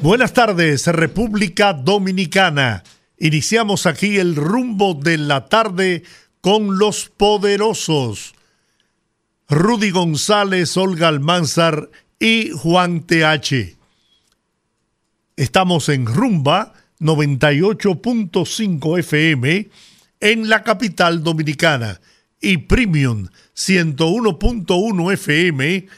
Buenas tardes, República Dominicana. Iniciamos aquí el rumbo de la tarde con los poderosos. Rudy González, Olga Almanzar y Juan TH. Estamos en Rumba 98.5 FM en la capital dominicana y Premium 101.1 FM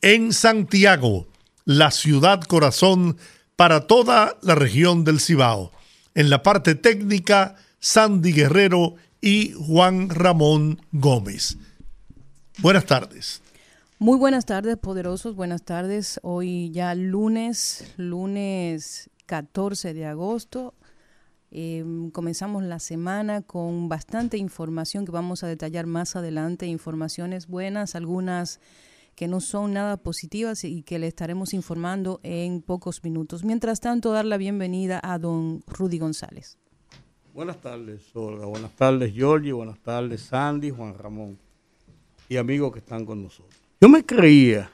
en Santiago, la ciudad corazón para toda la región del Cibao. En la parte técnica, Sandy Guerrero y Juan Ramón Gómez. Buenas tardes. Muy buenas tardes, poderosos. Buenas tardes. Hoy ya lunes, lunes 14 de agosto. Em, comenzamos la semana con bastante información que vamos a detallar más adelante. Informaciones buenas, algunas que no son nada positivas y que le estaremos informando en pocos minutos. Mientras tanto, dar la bienvenida a don Rudy González. Buenas tardes, Olga. Buenas tardes, Georgie. Buenas tardes, Sandy, Juan Ramón y amigos que están con nosotros. Yo me creía,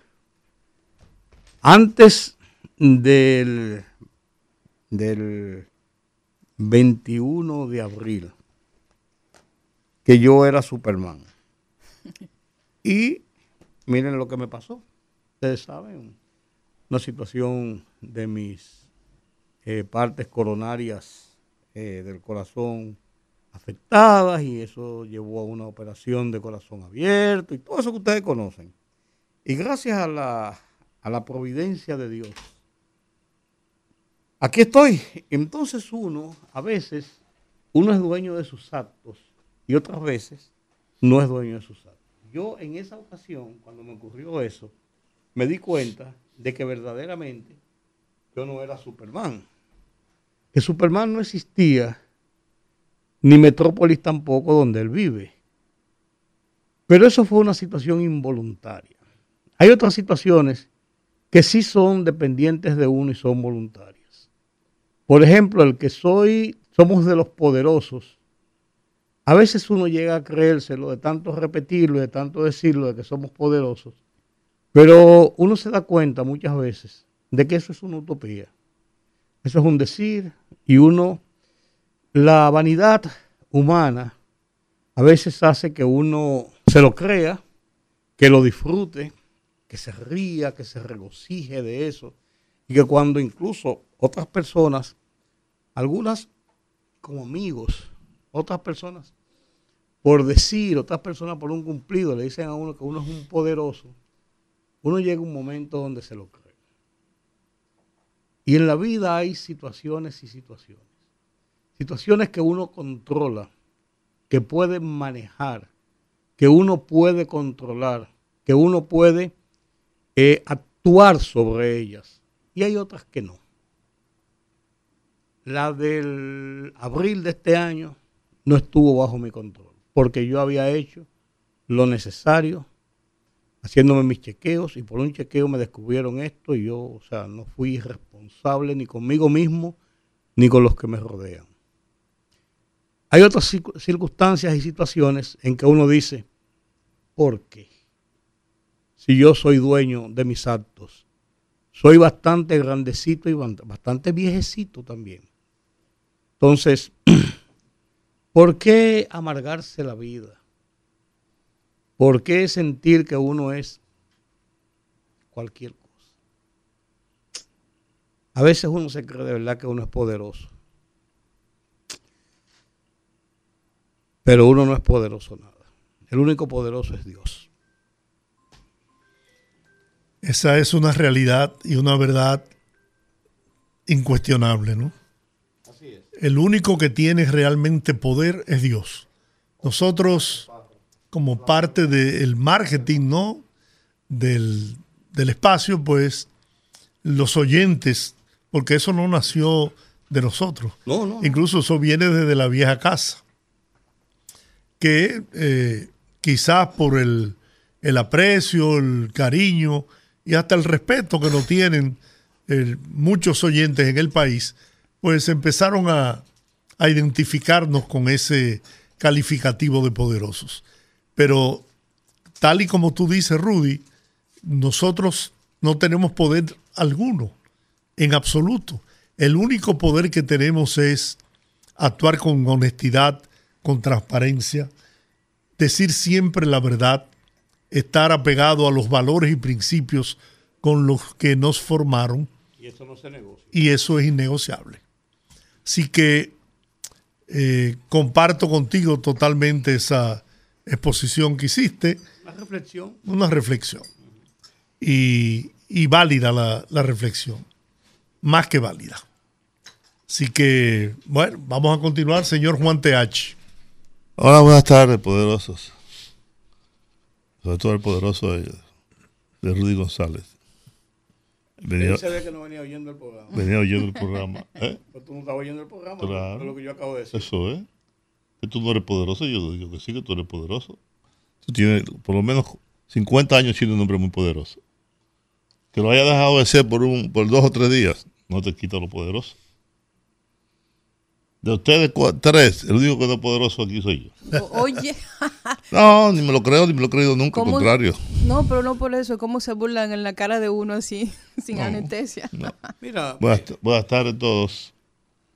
antes del, del 21 de abril, que yo era Superman. Y miren lo que me pasó. Ustedes saben, una situación de mis eh, partes coronarias eh, del corazón afectadas y eso llevó a una operación de corazón abierto y todo eso que ustedes conocen. Y gracias a la, a la providencia de Dios, aquí estoy. Entonces uno, a veces, uno es dueño de sus actos y otras veces no es dueño de sus actos. Yo en esa ocasión, cuando me ocurrió eso, me di cuenta de que verdaderamente yo no era Superman. Que Superman no existía, ni Metrópolis tampoco donde él vive. Pero eso fue una situación involuntaria. Hay otras situaciones que sí son dependientes de uno y son voluntarias. Por ejemplo, el que soy, somos de los poderosos. A veces uno llega a creérselo de tanto repetirlo, de tanto decirlo, de que somos poderosos. Pero uno se da cuenta muchas veces de que eso es una utopía. Eso es un decir y uno, la vanidad humana a veces hace que uno se lo crea, que lo disfrute, que se ría, que se regocije de eso, y que cuando incluso otras personas, algunas como amigos, otras personas por decir, otras personas por un cumplido, le dicen a uno que uno es un poderoso, uno llega a un momento donde se lo cree. Y en la vida hay situaciones y situaciones. Situaciones que uno controla, que puede manejar, que uno puede controlar, que uno puede eh, actuar sobre ellas. Y hay otras que no. La del abril de este año no estuvo bajo mi control, porque yo había hecho lo necesario, haciéndome mis chequeos, y por un chequeo me descubrieron esto, y yo, o sea, no fui responsable ni conmigo mismo, ni con los que me rodean. Hay otras circunstancias y situaciones en que uno dice, ¿por qué? si yo soy dueño de mis actos. Soy bastante grandecito y bastante viejecito también. Entonces, ¿por qué amargarse la vida? ¿Por qué sentir que uno es cualquier cosa? A veces uno se cree de verdad que uno es poderoso. Pero uno no es poderoso nada. El único poderoso es Dios. Esa es una realidad y una verdad incuestionable, ¿no? El único que tiene realmente poder es Dios. Nosotros, como parte del marketing, ¿no? Del, del espacio, pues los oyentes, porque eso no nació de nosotros. No, no. Incluso eso viene desde la vieja casa. Que eh, quizás por el, el aprecio, el cariño y hasta el respeto que nos tienen eh, muchos oyentes en el país, pues empezaron a, a identificarnos con ese calificativo de poderosos. Pero tal y como tú dices, Rudy, nosotros no tenemos poder alguno, en absoluto. El único poder que tenemos es actuar con honestidad, con transparencia, decir siempre la verdad, estar apegado a los valores y principios con los que nos formaron. Y eso no se negocia. Y eso es innegociable. Así que eh, comparto contigo totalmente esa exposición que hiciste. Una reflexión. Una reflexión. Y, y válida la, la reflexión. Más que válida. Así que, bueno, vamos a continuar, señor Juan TH. Hola, buenas tardes, poderosos. Sobre todo el poderoso de, de Rudy González. Venía, Él sabía que no venía oyendo el programa. Venía oyendo el programa. ¿eh? Pero tú no estabas oyendo el programa, Claro. es lo que yo acabo de decir. Eso es. Que tú no eres poderoso, yo digo que sí, que tú eres poderoso. Tú tienes por lo menos 50 años siendo un hombre muy poderoso. Que lo haya dejado de ser por, un, por dos o tres días, no te quita lo poderoso. De ustedes tres, el único que no es poderoso aquí soy yo. Oye, No, ni me lo creo, ni me lo he creído nunca, al contrario. no, pero no por eso, ¿cómo se burlan en la cara de uno así, sin anestesia? Mira, Buenas, buenas tardes a todos.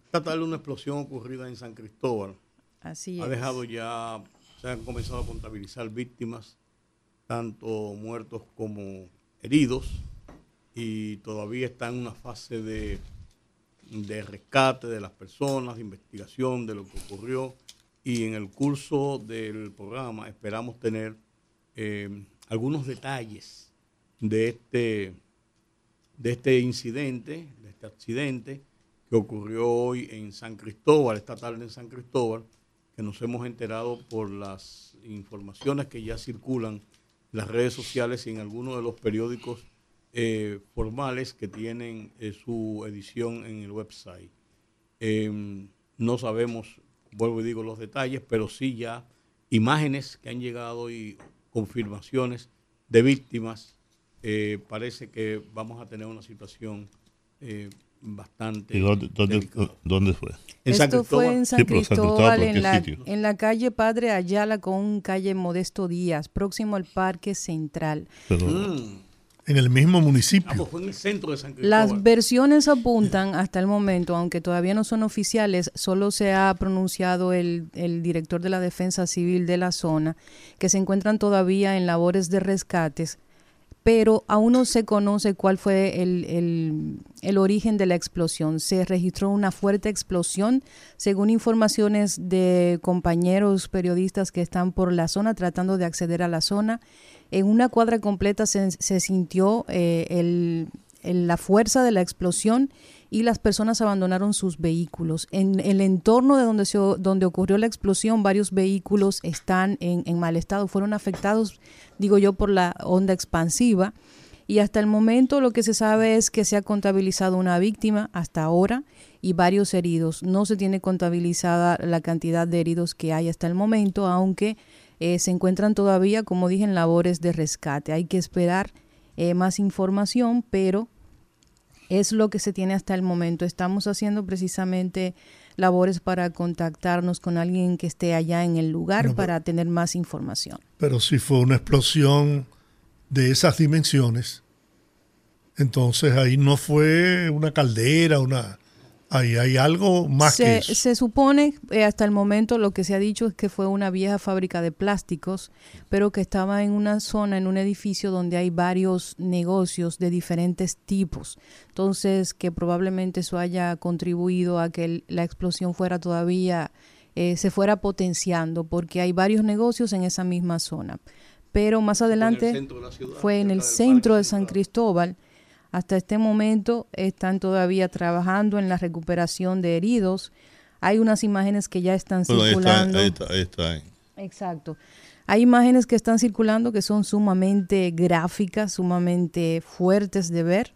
esta tarde una explosión ocurrida en San Cristóbal. Así ha es. dejado ya, se han comenzado a contabilizar víctimas, tanto muertos como heridos, y todavía está en una fase de, de rescate de las personas, de investigación de lo que ocurrió, y en el curso del programa esperamos tener eh, algunos detalles de este, de este incidente, de este accidente que ocurrió hoy en San Cristóbal, esta tarde en San Cristóbal, que nos hemos enterado por las informaciones que ya circulan en las redes sociales y en algunos de los periódicos eh, formales que tienen eh, su edición en el website. Eh, no sabemos, vuelvo y digo los detalles, pero sí ya imágenes que han llegado y confirmaciones de víctimas. Eh, parece que vamos a tener una situación eh, bastante ¿Y dónde, dónde, delicada. dónde fue? En San Esto fue en San Sí, pero San Cristóbal, Cristóbal, ¿pero en la, en la calle Padre Ayala con calle Modesto Díaz, próximo al Parque Central. Pero, Mm. En el mismo municipio. Ah, pues fue en el centro de San Cristóbal. Las versiones apuntan hasta el momento, aunque todavía no son oficiales, solo se ha pronunciado el, el director de la Defensa Civil de la zona, que se encuentran todavía en labores de rescates, pero aún no se conoce cuál fue el, el- origen de la explosión. Se registró una fuerte explosión, según informaciones de compañeros periodistas que están por la zona tratando de acceder a la zona. En una cuadra completa se, se sintió eh, el- la fuerza de la explosión y las personas abandonaron sus vehículos. En el entorno de donde, se, donde ocurrió la explosión, varios vehículos están en, mal estado, fueron afectados, digo yo, por la onda expansiva. Y hasta el momento lo que se sabe es que se ha contabilizado una víctima hasta ahora y varios heridos. No se tiene contabilizada la cantidad de heridos que hay hasta el momento, aunque eh, se encuentran todavía, como dije, en labores de rescate. Hay que esperar eh, más información, pero es lo que se tiene hasta el momento. Estamos haciendo precisamente labores para contactarnos con alguien que esté allá en el lugar pero- para tener más información. Pero si fue una explosión de esas dimensiones, entonces ahí no fue una caldera, una ahí hay algo más que Se, eso. se supone, eh, hasta el momento lo que se ha dicho es que fue una vieja fábrica de plásticos, pero que estaba en una zona, en un edificio donde hay varios negocios de diferentes tipos. Entonces, que probablemente eso haya contribuido a que el- la explosión fuera todavía, eh, se fuera potenciando, porque hay varios negocios en esa misma zona. Pero más Fue en el adelante centro de la ciudad, fue en el centro de San. Cristóbal. Hasta este momento están todavía trabajando en la recuperación de heridos. Hay unas imágenes que ya están bueno, ahí está, circulando. ahí está, ahí está. Exacto. Hay imágenes que están circulando que son sumamente gráficas, sumamente fuertes de ver.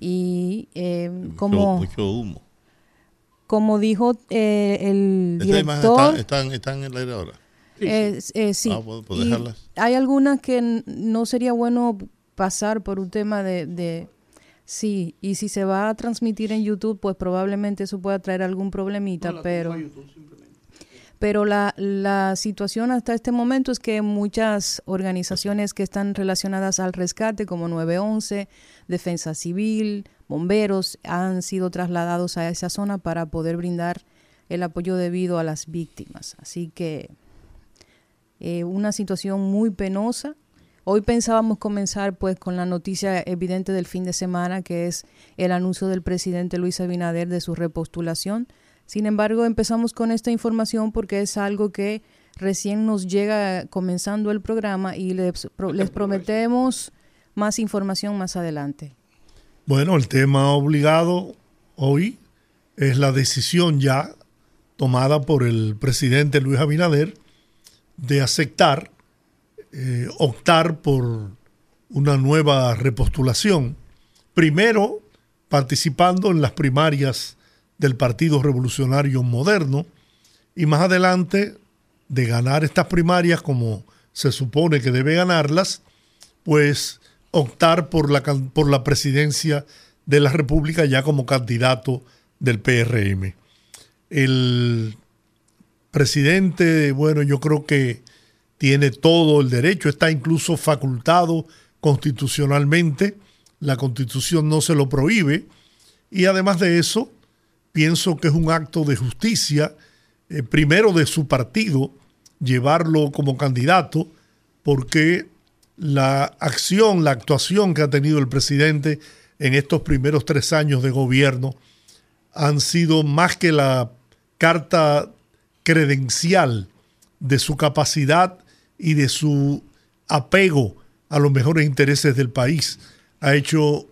Y eh, Mucho- como mucho humo. como dijo eh, el Estas imágenes director... están, están, están en el aire ahora. Eh, eh, sí. Ah, ¿puedo- puedo Y dejarlas? hay algunas que no sería bueno pasar por un tema de, de- Sí, y si se va a transmitir en YouTube, pues probablemente eso pueda traer algún problemita, pero... Pero la, la situación hasta este momento es que muchas organizaciones que están relacionadas al rescate, como 911, Defensa Civil, bomberos, han sido trasladados a esa zona para poder brindar el apoyo debido a las víctimas. Así que eh, una situación muy penosa. Hoy pensábamos comenzar pues con la noticia evidente del fin de semana, que es el anuncio del presidente Luis Abinader de su repostulación. Sin embargo, empezamos con esta información porque es algo que recién nos llega comenzando el programa y les, les prometemos más información más adelante. Bueno, el tema obligado hoy es la decisión ya tomada por el presidente Luis Abinader de aceptar, eh, optar por una nueva repostulación. Primero, participando en las primarias del Partido Revolucionario Moderno y más adelante de ganar estas primarias como se supone que debe ganarlas, pues optar por la, por la presidencia de la República ya como candidato del PRM. El presidente, bueno, yo creo que tiene todo el derecho, está incluso facultado constitucionalmente, la constitución no se lo prohíbe, y además de eso, pienso que es un acto de justicia, eh, primero de su partido, llevarlo como candidato, porque la acción, la actuación que ha tenido el presidente en estos primeros tres años de gobierno han sido más que la carta credencial de su capacidad y de su apego a los mejores intereses del país. Ha hecho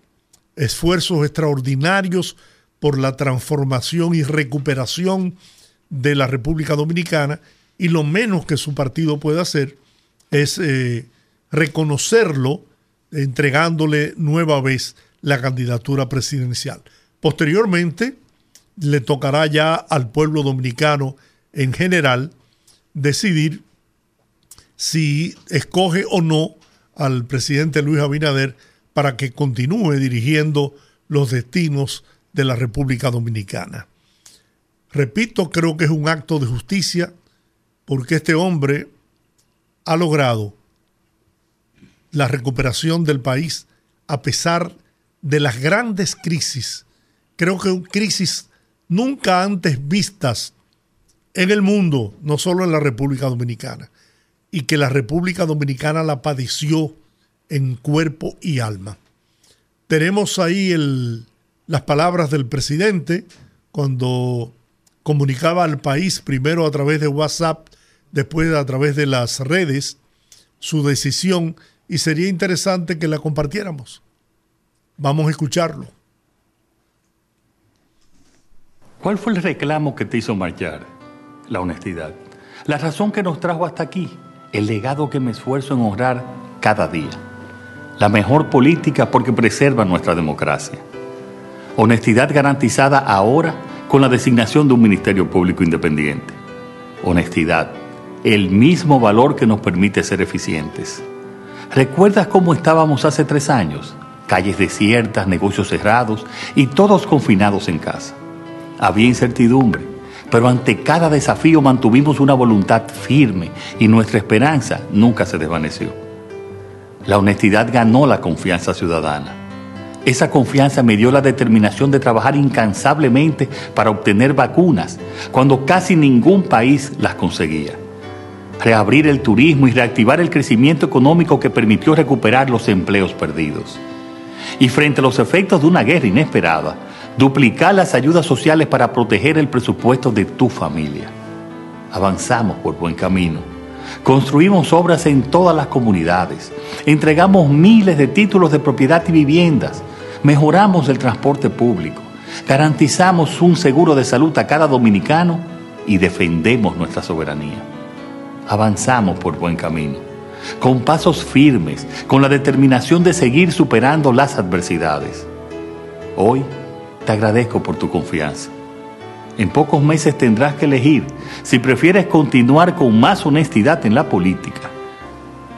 esfuerzos extraordinarios por la transformación y recuperación de la República Dominicana y lo menos que su partido puede hacer es eh, reconocerlo entregándole nueva vez la candidatura presidencial. Posteriormente, le tocará ya al pueblo dominicano en general decidir si escoge o no al presidente Luis Abinader para que continúe dirigiendo los destinos de la República Dominicana. Repito, creo que es un acto de justicia porque este hombre ha logrado la recuperación del país a pesar de las grandes crisis, creo que crisis nunca antes vistas en el mundo, no solo en la República Dominicana, y que la República Dominicana la padeció en cuerpo y alma. Tenemos ahí las palabras del presidente cuando comunicaba al país, primero a través de WhatsApp, después a través de las redes, su decisión y sería interesante que la compartiéramos. Vamos a escucharlo. ¿Cuál fue el reclamo que te hizo marchar? La honestidad. La razón que nos trajo hasta aquí. El legado que me esfuerzo en honrar cada día. La mejor política porque preserva nuestra democracia. Honestidad garantizada ahora con la designación de un Ministerio Público Independiente. Honestidad. El mismo valor que nos permite ser eficientes. ¿Recuerdas cómo estábamos hace tres años? Calles desiertas, negocios cerrados y todos confinados en casa. Había incertidumbre, pero ante cada desafío mantuvimos una voluntad firme y nuestra esperanza nunca se desvaneció. La honestidad ganó la confianza ciudadana. Esa confianza me dio la determinación de trabajar incansablemente para obtener vacunas cuando casi ningún país las conseguía. Reabrir el turismo y reactivar el crecimiento económico que permitió recuperar los empleos perdidos. Y frente a los efectos de una guerra inesperada, duplicar las ayudas sociales para proteger el presupuesto de tu familia. Avanzamos por buen camino. Construimos obras en todas las comunidades. Entregamos miles de títulos de propiedad y viviendas. Mejoramos el transporte público. Garantizamos un seguro de salud a cada dominicano y defendemos nuestra soberanía. Avanzamos por buen camino. Con pasos firmes, con la determinación de seguir superando las adversidades. Hoy te agradezco por tu confianza. En pocos meses tendrás que elegir si prefieres continuar con más honestidad en la política.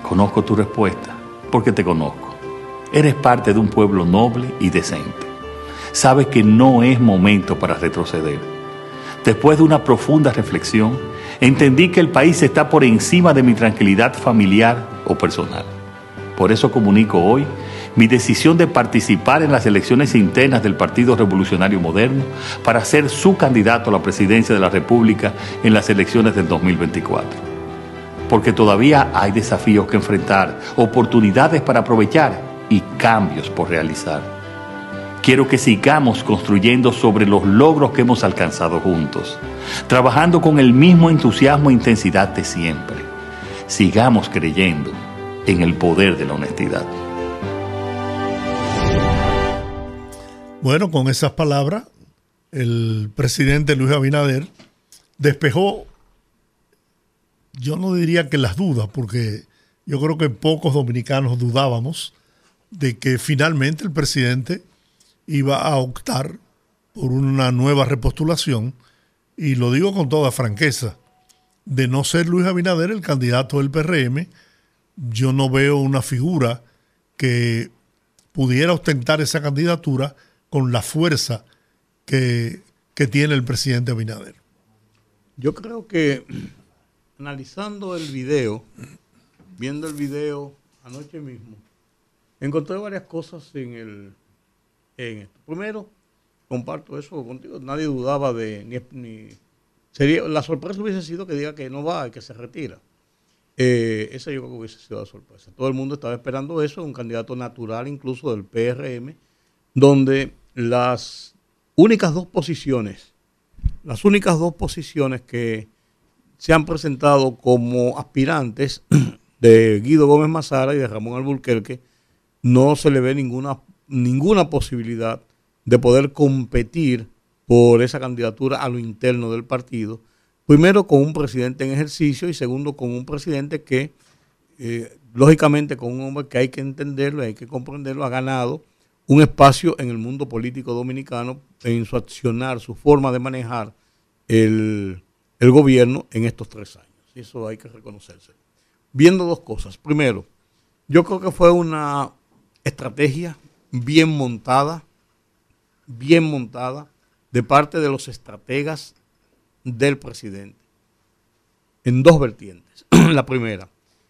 Conozco tu respuesta, porque te conozco. Eres parte de un pueblo noble y decente. Sabes que no es momento para retroceder. Después de una profunda reflexión, entendí que el país está por encima de mi tranquilidad familiar o personal. Por eso comunico hoy mi decisión de participar en las elecciones internas del Partido Revolucionario Moderno para ser su candidato a la presidencia de la República en las elecciones del 2024. Porque todavía hay desafíos que enfrentar, oportunidades para aprovechar y cambios por realizar. Quiero que sigamos construyendo sobre los logros que hemos alcanzado juntos, trabajando con el mismo entusiasmo e intensidad de siempre. Sigamos creyendo en el poder de la honestidad. Bueno, con esas palabras, el presidente Luis Abinader despejó, yo no diría que las dudas, porque yo creo que pocos dominicanos dudábamos de que finalmente el presidente iba a optar por una nueva repostulación, y lo digo con toda franqueza, de no ser Luis Abinader el candidato del PRM, yo no veo una figura que pudiera ostentar esa candidatura con la fuerza que, tiene el presidente Abinader. Yo creo que analizando el video, viendo el video anoche mismo, encontré varias cosas en el en esto. Primero, comparto eso contigo, nadie dudaba de ni, sería la sorpresa hubiese sido que diga que no va y que se retira. Eh, esa yo creo que hubiese sido la sorpresa. Todo el mundo estaba esperando eso, un candidato natural incluso del PRM, donde las únicas dos posiciones, las únicas dos posiciones que se han presentado como aspirantes de Guido Gómez Mazara y de Ramón Alburquerque, no se le ve ninguna, ninguna posibilidad de poder competir por esa candidatura a lo interno del partido. Primero con un presidente en ejercicio y segundo con un presidente que, eh, lógicamente, con un hombre que hay que entenderlo, hay que comprenderlo, ha ganado un espacio en el mundo político dominicano en su accionar, su forma de manejar el, gobierno en estos tres años. Eso hay que reconocerse. Viendo dos cosas. Primero, yo creo que fue una estrategia bien montada, bien montada de parte de los estrategas del presidente en dos vertientes. La primera,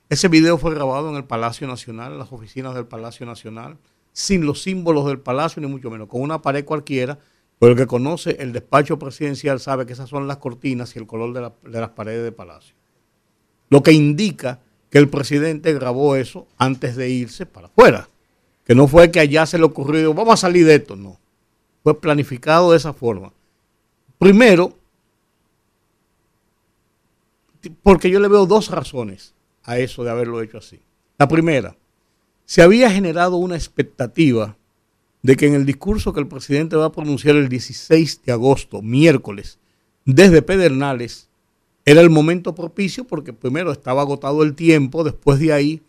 ese video fue grabado en el Palacio Nacional, en las oficinas del Palacio Nacional sin los símbolos del palacio, ni mucho menos, con una pared cualquiera, pero el que conoce el despacho presidencial sabe que esas son las cortinas y el color de, las paredes del palacio. Lo que indica que el presidente grabó eso antes de irse para afuera. Que no fue que allá se le ocurrió, vamos a salir de esto, no. Fue planificado de esa forma. Primero, porque yo le veo dos razones a eso de haberlo hecho así. La primera, se había generado una expectativa de que en el discurso que el presidente va a pronunciar el 16 de agosto, miércoles, desde Pedernales, era el momento propicio porque primero estaba agotado el tiempo, después de ahí,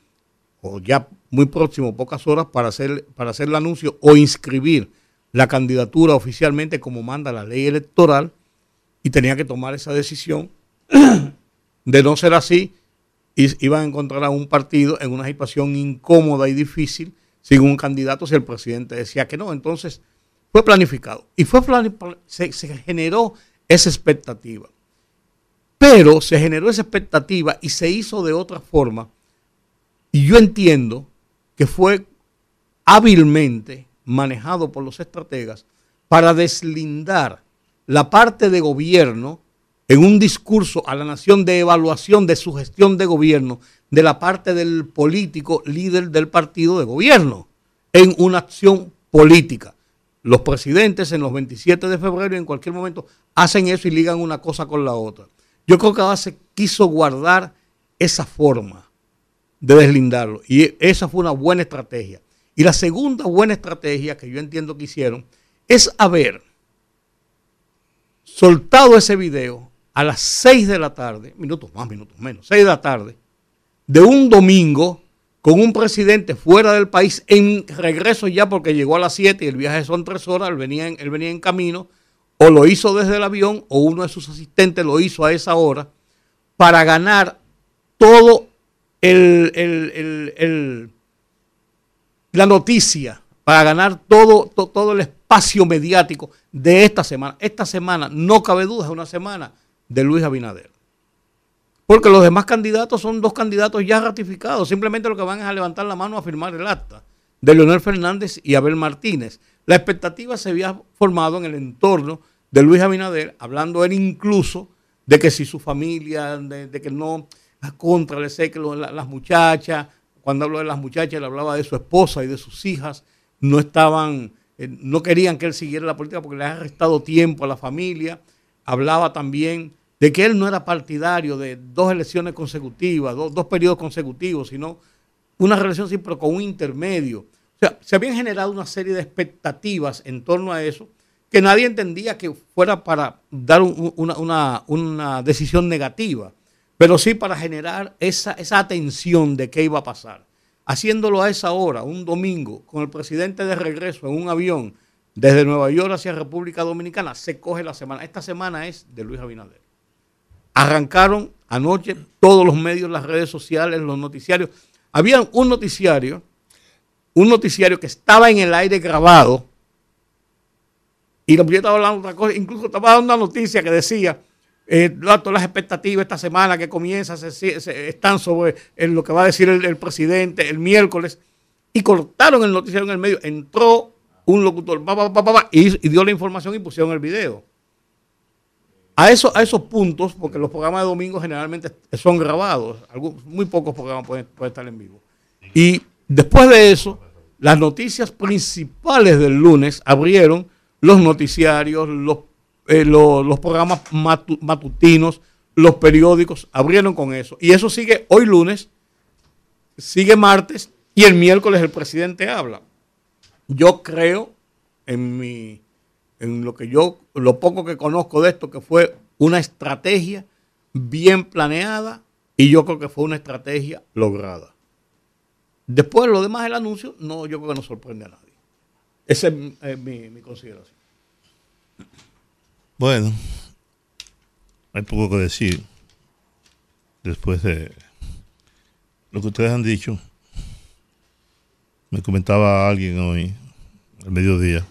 o ya muy próximo, pocas horas, para hacer, para hacer el anuncio o inscribir la candidatura oficialmente como manda la ley electoral, y tenía que tomar esa decisión. De no ser así, iban a encontrar a un partido en una situación incómoda y difícil sin un candidato si el presidente decía que no. Entonces, fue planificado y fue se, se generó esa expectativa. Pero se generó esa expectativa y se hizo de otra forma. Y yo entiendo que fue hábilmente manejado por los estrategas para deslindar la parte de gobierno en un discurso a la nación de evaluación de su gestión de gobierno de la parte del político líder del partido de gobierno en una acción política. Los presidentes en los 27 de febrero en cualquier momento hacen eso y ligan una cosa con la otra. Yo creo que Abase quiso guardar esa forma de deslindarlo y esa fue una buena estrategia. Y la segunda buena estrategia que yo entiendo que hicieron es haber soltado ese video a las 6 de la tarde, minutos más, minutos menos, 6 de la tarde, de un domingo con un presidente fuera del país en regreso ya porque llegó a las 7 y el viaje son 3 horas, él venía en, él venía en camino, o lo hizo desde el avión o uno de sus asistentes lo hizo a esa hora para ganar todo el, la noticia, para ganar todo, todo el espacio mediático de esta semana. Esta semana, no cabe duda, es una semana de Luis Abinader. Porque los demás candidatos son dos candidatos ya ratificados. Simplemente lo que van es a levantar la mano a firmar el acta de Leonel Fernández y Abel Martínez. La expectativa se había formado en el entorno de Luis Abinader, hablando él incluso de que si su familia, de, que no, a contra le sé que las muchachas, cuando habló de las muchachas, le hablaba de su esposa y de sus hijas, no estaban, eh, no querían que él siguiera la política porque le ha restado tiempo a la familia. Hablaba también de que él no era partidario de dos elecciones consecutivas, dos, periodos consecutivos, sino una relación siempre con un intermedio. O sea, se habían generado una serie de expectativas en torno a eso que nadie entendía que fuera para dar una, decisión negativa, pero sí para generar esa, esa atención de qué iba a pasar. Haciéndolo a esa hora, un domingo, con el presidente de regreso en un avión desde Nueva York hacia República Dominicana, se coge la semana. Esta semana es de Luis Abinader. Arrancaron anoche todos los medios, las redes sociales, los noticiarios. Había un noticiario, un noticiario que estaba en el aire grabado, y yo estaba hablando de otra cosa, incluso estaba dando una noticia que decía, eh, todas las expectativas esta semana que comienza están sobre lo que va a decir el, presidente el miércoles, y cortaron el noticiario en el medio, entró un locutor y, y dio la información y pusieron el video. A, eso, a esos puntos, porque los programas de domingo generalmente son grabados, muy pocos programas pueden, estar en vivo. Y después de eso, las noticias principales del lunes abrieron los noticiarios, los, eh, los, programas matutinos, los periódicos, abrieron con eso. Y eso sigue hoy lunes, sigue martes y el miércoles el presidente habla. Yo creo en mi en lo que yo, lo poco que conozco de esto, que fue una estrategia bien planeada y yo creo que fue una estrategia lograda. Después lo demás del anuncio, no, yo creo que no sorprende a nadie. Esa es, mi, consideración. Bueno, hay poco que decir después de lo que ustedes han dicho. Me comentaba alguien hoy, al mediodía,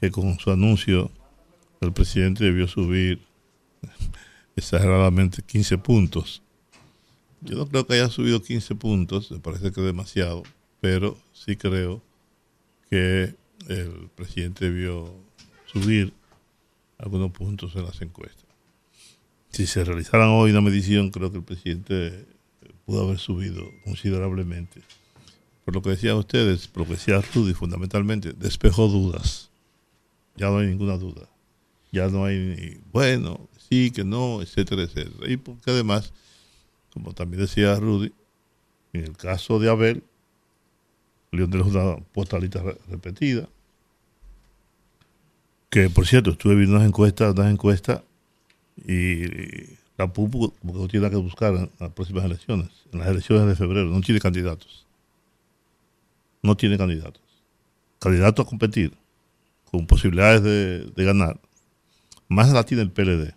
que con su anuncio el presidente debió subir exageradamente 15 puntos. Yo no creo que haya subido 15 puntos, me parece que es demasiado, pero sí creo que el presidente debió subir algunos puntos en las encuestas. Si se realizaran hoy una medición, creo que el presidente pudo haber subido considerablemente. Lo que decían ustedes, por lo que decía Rudy, fundamentalmente, despejó dudas ya no hay ninguna duda. Ya no hay, bueno, sí, que no, etcétera, etcétera. Y porque además, como también decía Rudy, en el caso de Abel, León es una postalita repetida, que por cierto, estuve viendo unas encuestas, unas encuestas, y la PUPU tiene que buscar en las próximas elecciones, en las elecciones de febrero, no tiene candidatos. No tiene candidatos. Candidatos a competir con posibilidades de, ganar, más la tiene el PLD.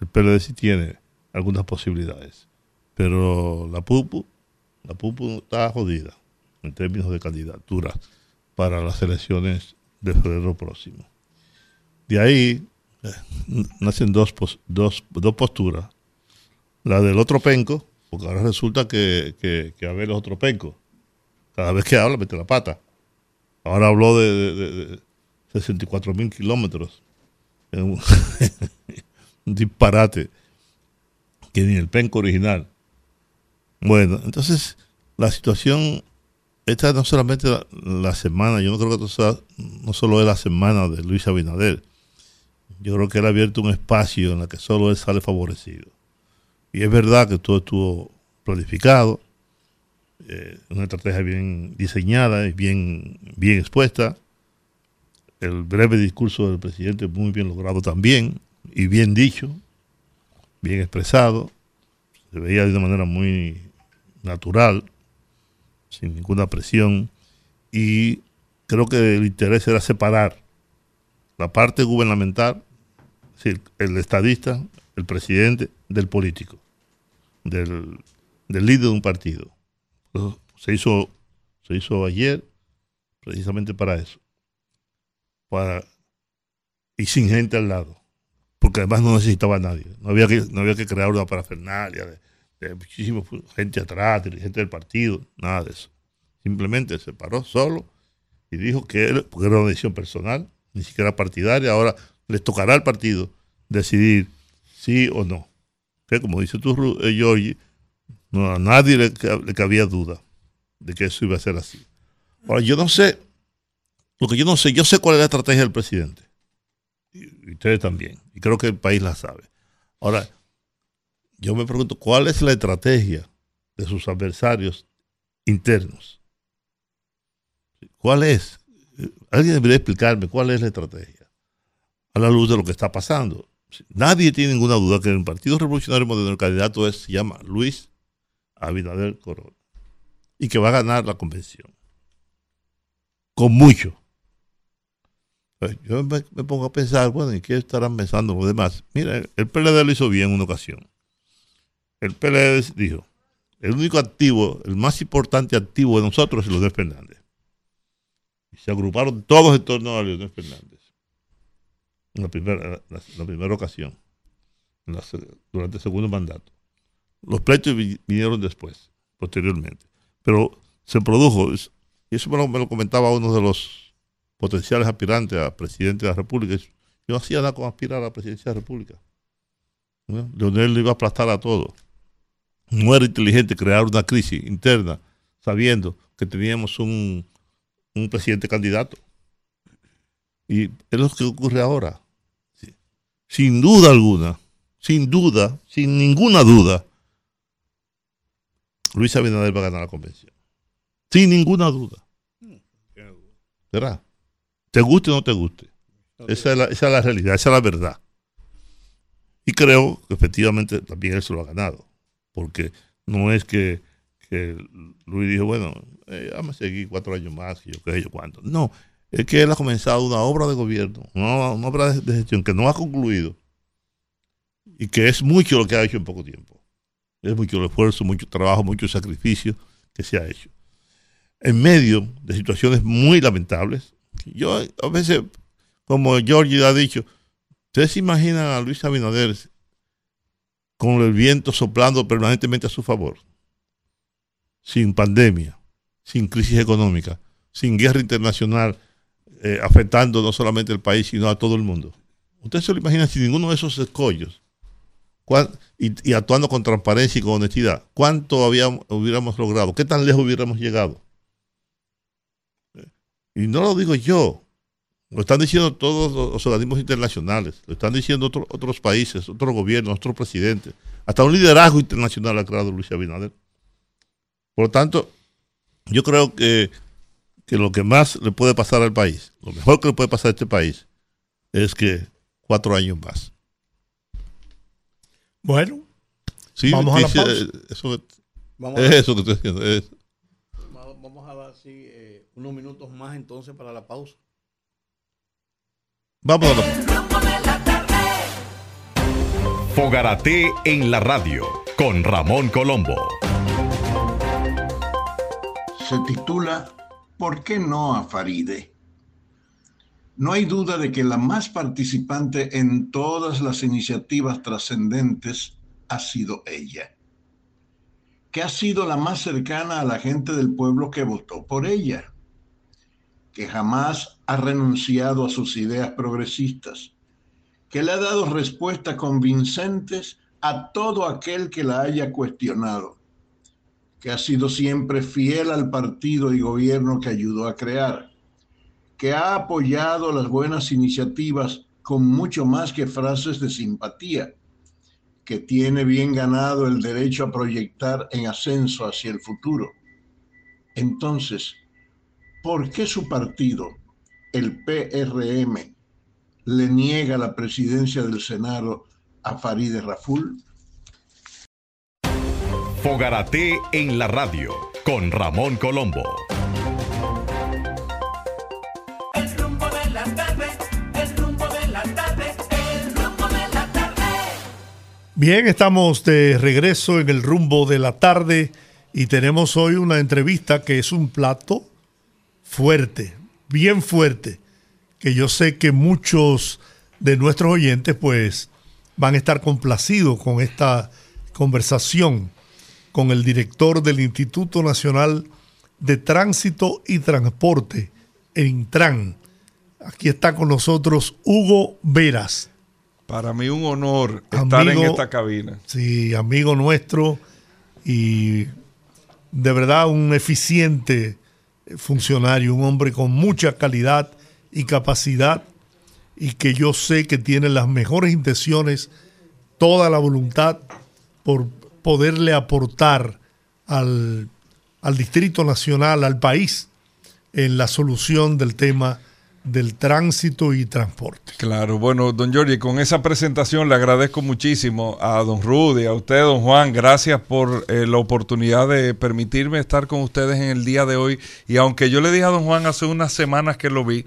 El PLD sí tiene algunas posibilidades, pero la PUPU, la PUPU está jodida en términos de candidatura para las elecciones de febrero próximo. De ahí eh, nacen dos, dos, dos posturas. La del otro penco, porque ahora resulta que, que, que otro penco. Cada vez que habla mete la pata. Ahora habló de, 64 mil kilómetros. Un, disparate que ni el penco original. Bueno, entonces la situación, esta no solamente la, semana, yo no creo que esto sea, no solo es la semana de Luis Abinader, yo creo que él ha abierto un espacio en el que solo él sale favorecido. Y es verdad que todo estuvo planificado, eh, una estrategia bien diseñada y bien, bien expuesta. El breve discurso del presidente muy bien logrado también y bien dicho, bien expresado. Se veía de una manera muy natural, sin ninguna presión. Y creo que el interés era separar la parte gubernamental, el estadista, el presidente, del político, del, líder de un partido. Se hizo, se hizo ayer precisamente para eso. Para, y sin gente al lado. Porque además no necesitaba a nadie. No había que, no había que crear una parafernalia de, de muchísima gente atrás, dirigente del partido, nada de eso. Simplemente se paró solo y dijo que era una decisión personal, ni siquiera partidaria, ahora les tocará al partido decidir sí o no. Que como dice tú, eh, no, a nadie le, le, cabía duda de que eso iba a ser así. Ahora, yo no sé, lo que yo no sé, yo sé cuál es la estrategia del presidente. Y, ustedes también. Y creo que el país la sabe. Ahora, yo me pregunto, ¿cuál es la estrategia de sus adversarios internos? ¿Cuál es? Alguien debería explicarme cuál es la estrategia a la luz de lo que está pasando. Nadie tiene ninguna duda que en el Partido Revolucionario Moderno el candidato es, se llama Luis Abinader Corona y que va a ganar la convención. Con mucho. Pues, yo me, pongo a pensar, bueno, ¿y qué estarán pensando los demás? Mira, el PLD lo hizo bien en una ocasión. El PLD dijo, el único activo, el más importante activo de nosotros es Leonel Fernández. Y se agruparon todos en torno a Leonel Fernández. En la primera, la, primera ocasión, durante el segundo mandato. Los pleitos vinieron después, posteriormente. Pero se produjo, y eso me lo, me lo comentaba uno de los potenciales aspirantes a presidente de la República. Yo no hacía nada con aspirar a la presidencia de la República. Leonel le iba a aplastar a todo. No era inteligente crear una crisis interna sabiendo que teníamos un, un presidente candidato. Y es lo que ocurre ahora. Sin duda alguna, sin duda, sin ninguna duda, Luis Abinader va a ganar la convención. Sin ninguna duda. ¿Verdad? Te guste o no te guste. Esa es, la, esa es la realidad, esa es la verdad. Y creo que efectivamente también él se lo ha ganado. Porque no es que, Luis dijo, bueno, eh, vamos a seguir cuatro años más, y yo qué yo cuánto. No, es que él ha comenzado una obra de gobierno, una, obra de, gestión que no ha concluido y que es mucho lo que ha hecho en poco tiempo. Es mucho el esfuerzo, mucho trabajo, mucho sacrificio que se ha hecho. En medio de situaciones muy lamentables, yo a veces, como Georgie ha dicho, ¿ustedes se imaginan a Luis Abinader con el viento soplando permanentemente a su favor? Sin pandemia, sin crisis económica, sin guerra internacional eh, afectando no solamente al país, sino a todo el mundo. ¿Ustedes se lo imaginan sin ninguno de esos escollos? Y, actuando con transparencia y con honestidad, ¿cuánto habíamos, hubiéramos logrado? ¿Qué tan lejos hubiéramos llegado? Y no lo digo yo, lo están diciendo todos los organismos internacionales, lo están diciendo otros países, otros gobiernos, otros presidentes. Hasta un liderazgo internacional ha creado Luis Abinader. Por lo tanto, yo creo que, que, lo que más le puede pasar al país, lo mejor que le puede pasar a este país, es que cuatro años más. Bueno, sí, vamos a la pausa. Eh, eso, vamos es eso que estoy diciendo. Es. Vamos a dar sí, eh, unos minutos más entonces para la pausa. Vamos a la Fogarate en la radio con Ramón Colombo. Se titula ¿Por qué no a Faride? No hay duda de que la más participante en todas las iniciativas trascendentes ha sido ella, que ha sido la más cercana a la gente del pueblo que votó por ella que jamás ha renunciado a sus ideas progresistas, que le ha dado respuestas convincentes a todo aquel que la haya cuestionado, que ha sido siempre fiel al partido y gobierno que ayudó a crear, que ha apoyado las buenas iniciativas con mucho más que frases de simpatía, que tiene bien ganado el derecho a proyectar en ascenso hacia el futuro. Entonces, ¿por qué su partido, el PRM, le niega la presidencia del Senado a Farideh Raful? Fogarate en la radio con Ramón Colombo. Bien, estamos de regreso en el rumbo de la tarde y tenemos hoy una entrevista que es un plato fuerte, bien fuerte, que yo sé que muchos de nuestros oyentes pues van a estar complacidos con esta conversación con el director del Instituto Nacional de Tránsito y Transporte, el Intran. Aquí está con nosotros Hugo Veras. Para mí un honor estar en esta cabina. Sí, amigo nuestro y de verdad un eficiente funcionario, un hombre con mucha calidad y capacidad y que yo sé que tiene las mejores intenciones, toda la voluntad por poderle aportar al, al Distrito Nacional, al país, en la solución del tema del tránsito y transporte. Claro, bueno, don Giorgi, con esa presentación le agradezco muchísimo a don Rudy, a usted, don Juan, gracias por eh, la oportunidad de permitirme estar con ustedes en el día de hoy. Y aunque yo le dije a don Juan hace unas semanas que lo vi,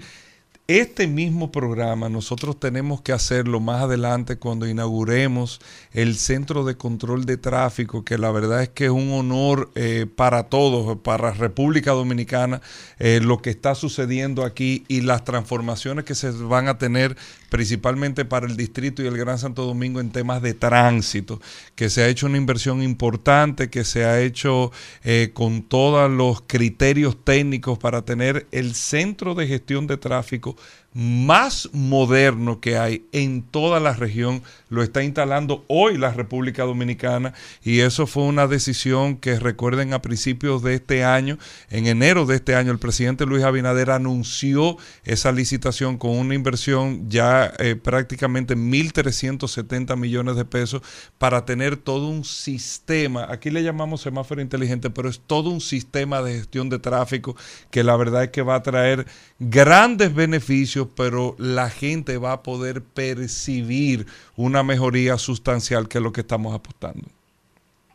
este mismo programa nosotros tenemos que hacerlo más adelante cuando inauguremos el Centro de Control de Tráfico, que la verdad es que es un honor eh, para todos, para República Dominicana, eh, lo que está sucediendo aquí y las transformaciones que se van a tener principalmente para el distrito y el Gran Santo Domingo en temas de tránsito, que se ha hecho una inversión importante, que se ha hecho eh, con todos los criterios técnicos para tener el centro de gestión de tráfico más moderno que hay en toda la región lo está instalando hoy la República Dominicana y eso fue una decisión que recuerden a principios de este año, en enero de este año, el presidente Luis Abinader anunció esa licitación con una inversión ya eh, prácticamente 1.370 millones de pesos para tener todo un sistema, aquí le llamamos semáforo inteligente, pero es todo un sistema de gestión de tráfico que la verdad es que va a traer grandes beneficios, pero la gente va a poder percibir una mejoría sustancial que es lo que estamos apostando.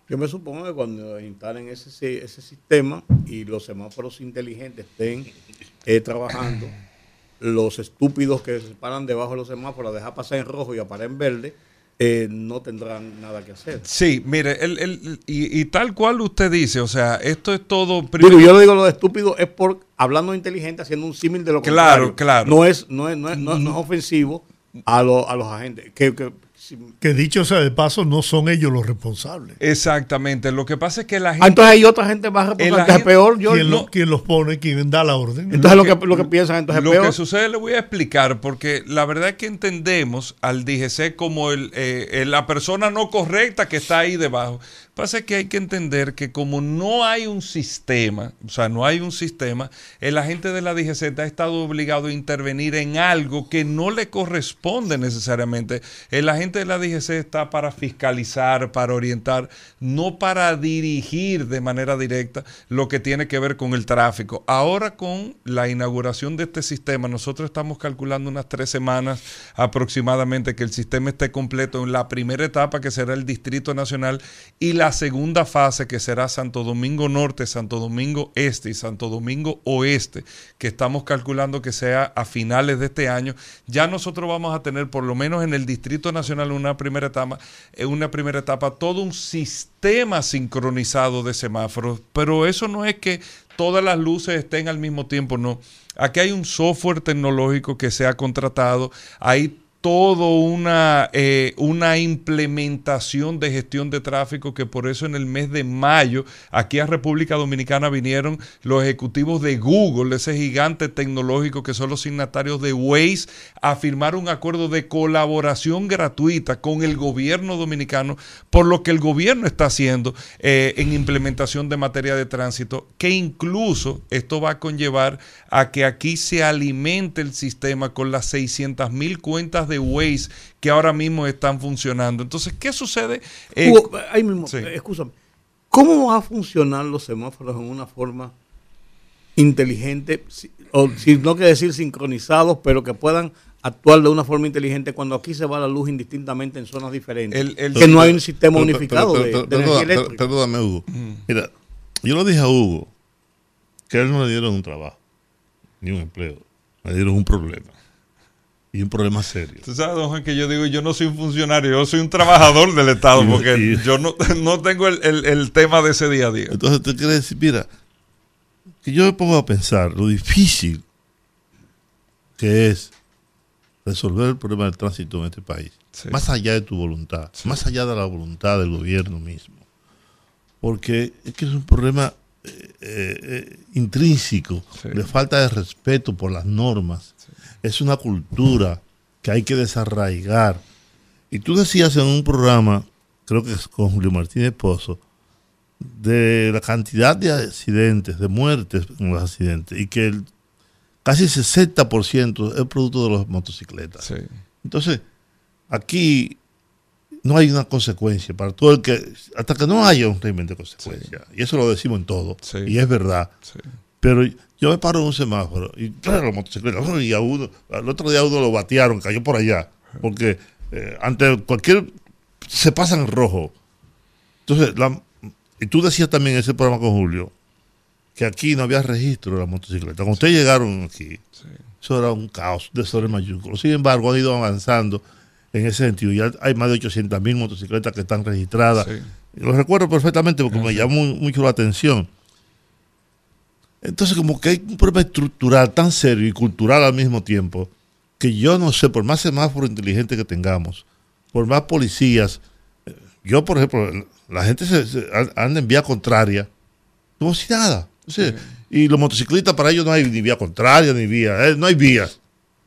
Yo me supongo que cuando instalen ese, ese sistema y los semáforos inteligentes estén eh, trabajando, los estúpidos que se paran debajo de los semáforos a dejar pasar en rojo y a en verde, eh, no tendrán nada que hacer. Sí, mire, el, el, y, y, tal cual usted dice, o sea, esto es todo... Digo, yo lo digo lo de estúpido es por hablando inteligente, haciendo un símil de lo que Claro, claro. No es, no es, no es, no, no es ofensivo a, lo, a los agentes. Que, que, que dicho sea de paso, no son ellos los responsables. Exactamente. Lo que pasa es que la gente. Ah, entonces hay otra gente más responsable. Es peor. Yo, ¿Quién, lo, ¿Quién, los pone? ¿Quién da la orden? Entonces lo que, lo que piensan entonces Lo peor. que sucede le voy a explicar, porque la verdad es que entendemos al DGC como el, eh, la persona no correcta que está ahí debajo. Pasa que hay que entender que como no hay un sistema, o sea, no hay un sistema, el agente de la DGZ ha estado obligado a intervenir en algo que no le corresponde necesariamente. El agente de la DGC está para fiscalizar, para orientar, no para dirigir de manera directa lo que tiene que ver con el tráfico. Ahora con la inauguración de este sistema, nosotros estamos calculando unas tres semanas aproximadamente que el sistema esté completo en la primera etapa que será el Distrito Nacional y la la segunda fase que será Santo Domingo Norte, Santo Domingo Este y Santo Domingo Oeste, que estamos calculando que sea a finales de este año, ya nosotros vamos a tener por lo menos en el Distrito Nacional una primera etapa, una primera etapa todo un sistema sincronizado de semáforos, pero eso no es que todas las luces estén al mismo tiempo, no. Aquí hay un software tecnológico que se ha contratado, hay todo una, eh, una implementación de gestión de tráfico que por eso en el mes de mayo aquí a República Dominicana vinieron los ejecutivos de Google, ese gigante tecnológico que son los signatarios de Waze, a firmar un acuerdo de colaboración gratuita con el gobierno dominicano por lo que el gobierno está haciendo eh, en implementación de materia de tránsito, que incluso esto va a conllevar a que aquí se alimente el sistema con las 600 mil cuentas de Waze que ahora mismo están funcionando. Entonces, ¿qué sucede? Eh, ahí mismo, sí. escúchame. ¿Cómo van a funcionar los semáforos en una forma inteligente, o si no que decir sincronizados, pero que puedan actuar de una forma inteligente cuando aquí se va la luz indistintamente en zonas diferentes? El, el, que no hay un sistema pero, unificado pero, de, de energía eléctrica. Perdóname, Hugo. Mm. Mira, yo le dije a Hugo que a él no le dieron un trabajo, ni un empleo, le dieron un problema. Y un problema serio. Tú sabes, don Juan, que yo digo, yo no soy un funcionario, yo soy un trabajador del Estado, Y- porque y- yo no, no tengo el, el- el tema de ese día a día. Entonces te quiere decir, mira, que yo me pongo a pensar lo difícil que es resolver el problema del tránsito en este país, Sí. más allá de tu voluntad, más allá de la voluntad del gobierno mismo, porque es que es un problema eh, eh, eh, intrínseco Sí. de falta de respeto por las normas, es una cultura que hay que desarraigar. Y tú decías en un programa, creo que es con Julio Martínez Pozo, de la cantidad de accidentes, de muertes en los accidentes, y que el, casi el 60% es producto de las motocicletas. Sí. Entonces, aquí no hay una consecuencia para todo el que, hasta que no haya un régimen de consecuencia, y eso lo decimos en todo, Sí. y es verdad. Pero yo me paro en un semáforo y claro, la motocicleta, y a uno, al otro día a uno lo batearon, cayó por allá, porque eh, ante cualquier, se pasan en rojo. Entonces, la- y tú decías también en ese programa con Julio, que aquí no había registro de la motocicleta. Cuando ustedes llegaron aquí, eso era un caos, un desorden mayúsculo. Sin embargo, han ido avanzando en ese sentido. Ya hay más de 800 mil motocicletas que están registradas. Sí. Lo recuerdo perfectamente porque me llamó mucho la atención. Entonces, como que hay un problema estructural tan serio y cultural al mismo tiempo, que yo no sé, por más semáforo inteligente que tengamos, por más policías, eh, yo, por ejemplo, la gente se, se- an- anda en vía contraria, como si nada. Y los motociclistas, para ellos no hay ni vía contraria, ni vía, eh, no hay vías.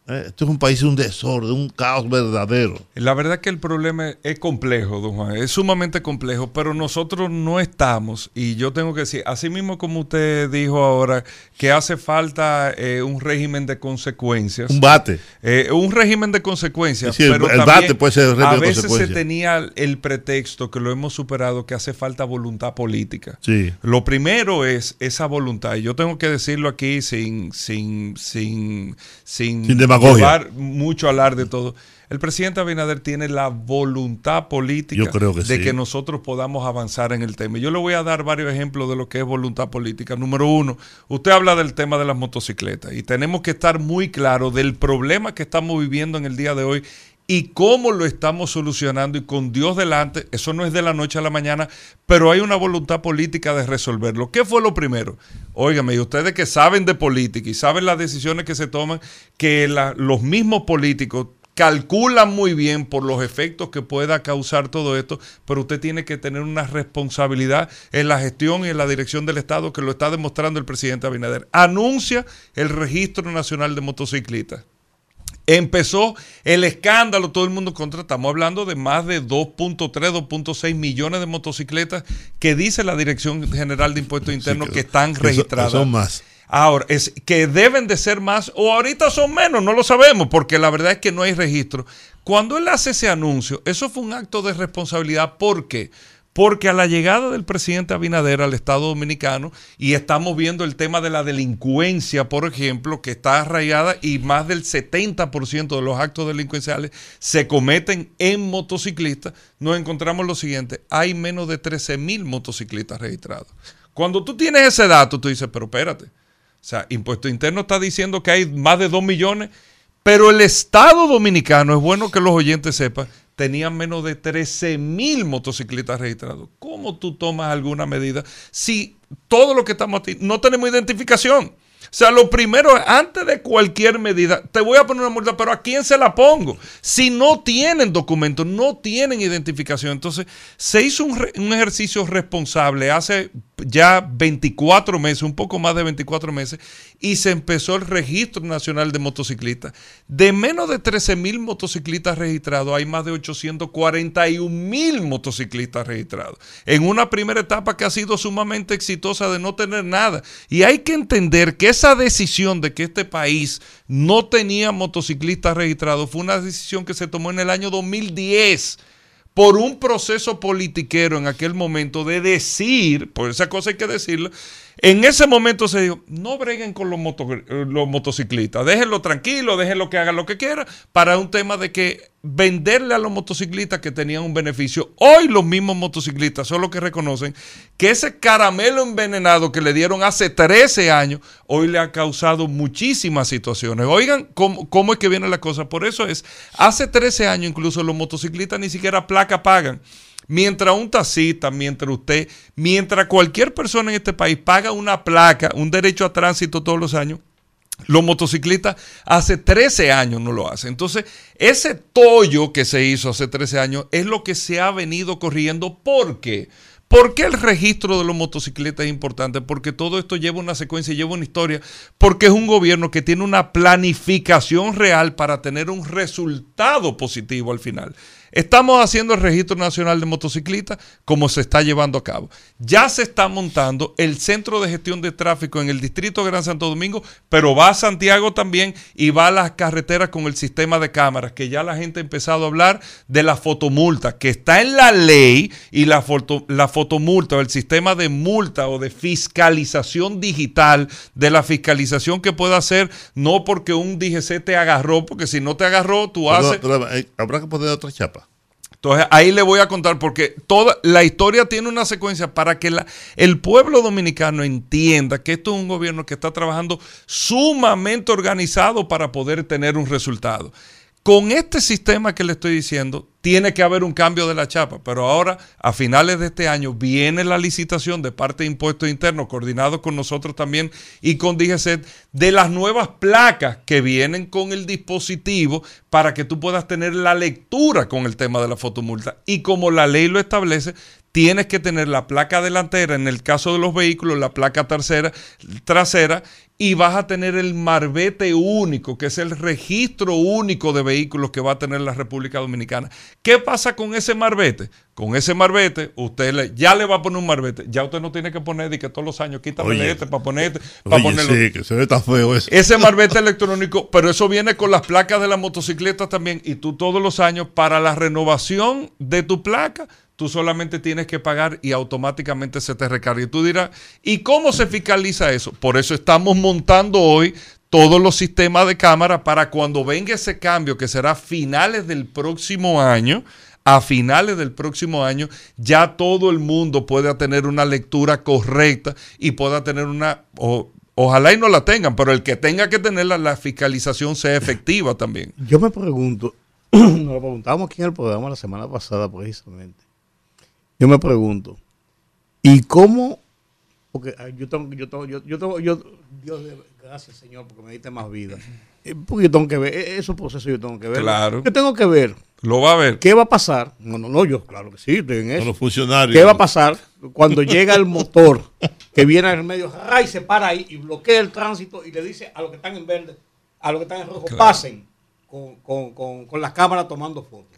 Eh, esto es un país, un desorden, un caos verdadero. La verdad que el problema es complejo, don Juan, es sumamente complejo, pero nosotros no estamos, y yo tengo que decir, así mismo como usted dijo ahora, que hace falta eh, un régimen de consecuencias. Un bate. Eh, un régimen de consecuencias, Sí, pero el bate puede ser el régimen a de veces se tenía el pretexto que lo hemos superado que hace falta voluntad política. Sí. Lo primero es esa voluntad. Y yo tengo que decirlo aquí sin, sin, sin, sin, Sin. Llevar mucho alarde de todo. El presidente Abinader tiene la voluntad política Yo creo que de sí. que nosotros podamos avanzar en el tema. Yo le voy a dar varios ejemplos de lo que es voluntad política. Número uno, usted habla del tema de las motocicletas y tenemos que estar muy claros del problema que estamos viviendo en el día de hoy y cómo lo estamos solucionando y con Dios delante, eso no es de la noche a la mañana, pero hay una voluntad política de resolverlo. ¿Qué fue lo primero? Óigame, y ustedes que saben de política y saben las decisiones que se toman, que los mismos políticos calculan muy bien por los efectos que pueda causar todo esto, pero usted tiene que tener una responsabilidad en la gestión y en la dirección del Estado que lo está demostrando el presidente Abinader. Anuncia el Registro Nacional de Motociclistas. Empezó el escándalo, todo el mundo contra. Estamos hablando de más de 2.3, 2.6 millones de motocicletas que dice la Dirección General de Impuestos Internos que, están que son- registradas. son más. Ahora, es que deben de ser más o ahorita son menos, no lo sabemos, porque la verdad es que no hay registro. Cuando él hace ese anuncio, eso fue un acto de responsabilidad. ¿Por qué? Porque a la llegada del presidente Abinader al Estado Dominicano, y estamos viendo el tema de la delincuencia, por ejemplo, que está arraigada y más del 70% de los actos delincuenciales se cometen en motociclistas, nos encontramos lo siguiente, hay menos de 13 mil motociclistas registrados. Cuando tú tienes ese dato, tú dices, pero espérate, o sea, Impuesto Interno está diciendo que hay más de 2 millones, pero el Estado Dominicano, es bueno que los oyentes sepan, tenían menos de 13 mil motociclistas registrados. ¿Cómo tú tomas alguna medida si todo lo que estamos aquí no tenemos identificación? O sea, lo primero, antes de cualquier medida, te voy a poner una multa, pero ¿a quién se la pongo? Si no tienen documentos, no tienen identificación. Entonces, se hizo un ejercicio responsable hace ya 24 meses, un poco más de 24 meses, y se empezó el registro nacional de motociclistas. De menos de 13 mil motociclistas registrados, hay más de 841 mil motociclistas registrados. En una primera etapa que ha sido sumamente exitosa de no tener nada. Y hay que entender que esa decisión de que este país no tenía motociclistas registrados fue una decisión que se tomó en el año 2010 por un proceso politiquero en aquel momento de decir, por esa cosa hay que decirlo, En ese momento se dijo, no breguen con los, moto- los motociclistas, déjenlo tranquilo, déjenlo que hagan lo que quieran, para un tema de que venderle a los motociclistas que tenían un beneficio. Hoy los mismos motociclistas son los que reconocen que ese caramelo envenenado que le dieron hace 13 años, hoy le ha causado muchísimas situaciones. Oigan cómo, cómo es que viene la cosa. Por eso es, hace 13 años incluso los motociclistas ni siquiera placa pagan. Mientras un taxista, mientras usted, mientras cualquier persona en este país paga una placa, un derecho a tránsito todos los años, los motociclistas hace 13 años no lo hacen. Entonces, ese tollo que se hizo hace 13 años es lo que se ha venido corriendo. ¿Por qué? ¿Por qué el registro de los motociclistas es importante? Porque todo esto lleva una secuencia, lleva una historia, porque es un gobierno que tiene una planificación real para tener un resultado positivo al final. Estamos haciendo el registro nacional de motociclistas como se está llevando a cabo. Ya se está montando el centro de gestión de tráfico en el distrito de Gran Santo Domingo, pero va a Santiago también y va a las carreteras con el sistema de cámaras, que ya la gente ha empezado a hablar de la fotomulta, que está en la ley y la, foto, la fotomulta o el sistema de multa o de fiscalización digital, de la fiscalización que pueda hacer, no porque un DGC te agarró, porque si no te agarró, tú haces... Pero, eh, habrá que poner otra chapa. Entonces ahí le voy a contar porque toda la historia tiene una secuencia para que el pueblo dominicano entienda que esto es un gobierno que está trabajando sumamente organizado para poder tener un resultado. Con este sistema que le estoy diciendo, tiene que haber un cambio de la chapa, pero ahora, a finales de este año, viene la licitación de parte de Impuestos Internos, coordinado con nosotros también y con DGCET, de las nuevas placas que vienen con el dispositivo para que tú puedas tener la lectura con el tema de la fotomulta. Y como la ley lo establece, tienes que tener la placa delantera, en el caso de los vehículos, la placa trasera, trasera y vas a tener el marbete único, que es el registro único de vehículos que va a tener la República Dominicana. ¿Qué pasa con ese marbete? Con ese marbete, usted le, ya le va a poner un marbete. Ya usted no tiene que poner de que todos los años quítame Oye. este para poner este, para Oye, ponerlo. sí, que se ve tan feo eso. Ese marbete electrónico, pero eso viene con las placas de las motocicletas también. Y tú todos los años, para la renovación de tu placa, tú solamente tienes que pagar y automáticamente se te recarga. Y tú dirás, ¿y cómo se fiscaliza eso? Por eso estamos montando hoy todos los sistemas de cámara para cuando venga ese cambio, que será finales del próximo año, a finales del próximo año, ya todo el mundo pueda tener una lectura correcta y pueda tener una... o- Ojalá y no la tengan, pero el que tenga que tenerla, la fiscalización sea efectiva también. Yo me pregunto, nos lo preguntábamos aquí en el programa la semana pasada precisamente. Yo me pregunto, ¿y cómo? Porque yo tengo, yo tengo, yo, yo tengo, yo, Dios, de- gracias Señor, porque me diste más vida. Eh, Porque yo tengo que ver, e- esos procesos yo tengo que ver. Claro. Yo tengo que ver Lo va a ver. qué va a pasar. No, no, no, yo, claro que sí, estoy en Con eso. los funcionarios. ¿Qué va a pasar cuando llega el motor que viene al medio y se para ahí y bloquea el tránsito y le dice a los que están en verde, a los que están en rojo, Claro. pasen con, con, con, con las cámaras tomando fotos?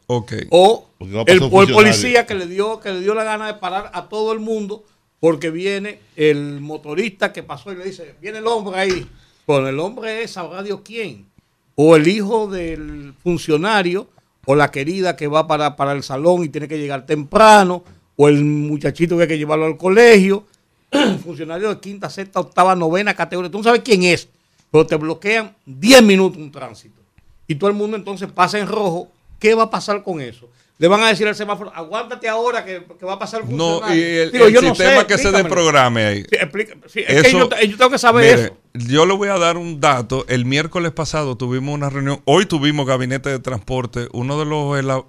O el, o policía que le dio que le dio la gana de parar a todo el mundo porque viene el motorista que pasó y le dice, viene el hombre ahí. Bueno, el hombre es, sabrá Dios quién. O el hijo del funcionario, o la querida que va para, para el salón y tiene que llegar temprano, o el muchachito que hay que llevarlo al colegio, funcionario de quinta, sexta, octava, novena categoría. Tú no sabes quién es, pero te bloquean 10 minutos un tránsito. Y todo el mundo entonces pasa en rojo. ¿Qué va a pasar con eso? Le van a decir al semáforo, aguántate ahora que, que va a pasar el No, y el, Digo, el yo no sistema sé, que se desprograme ahí. Sí, explica- sí, es que Eso- yo, yo tengo que saber Mire, eso. Yo le voy a dar un dato. El miércoles pasado tuvimos una reunión. Hoy tuvimos gabinete de transporte. Uno de los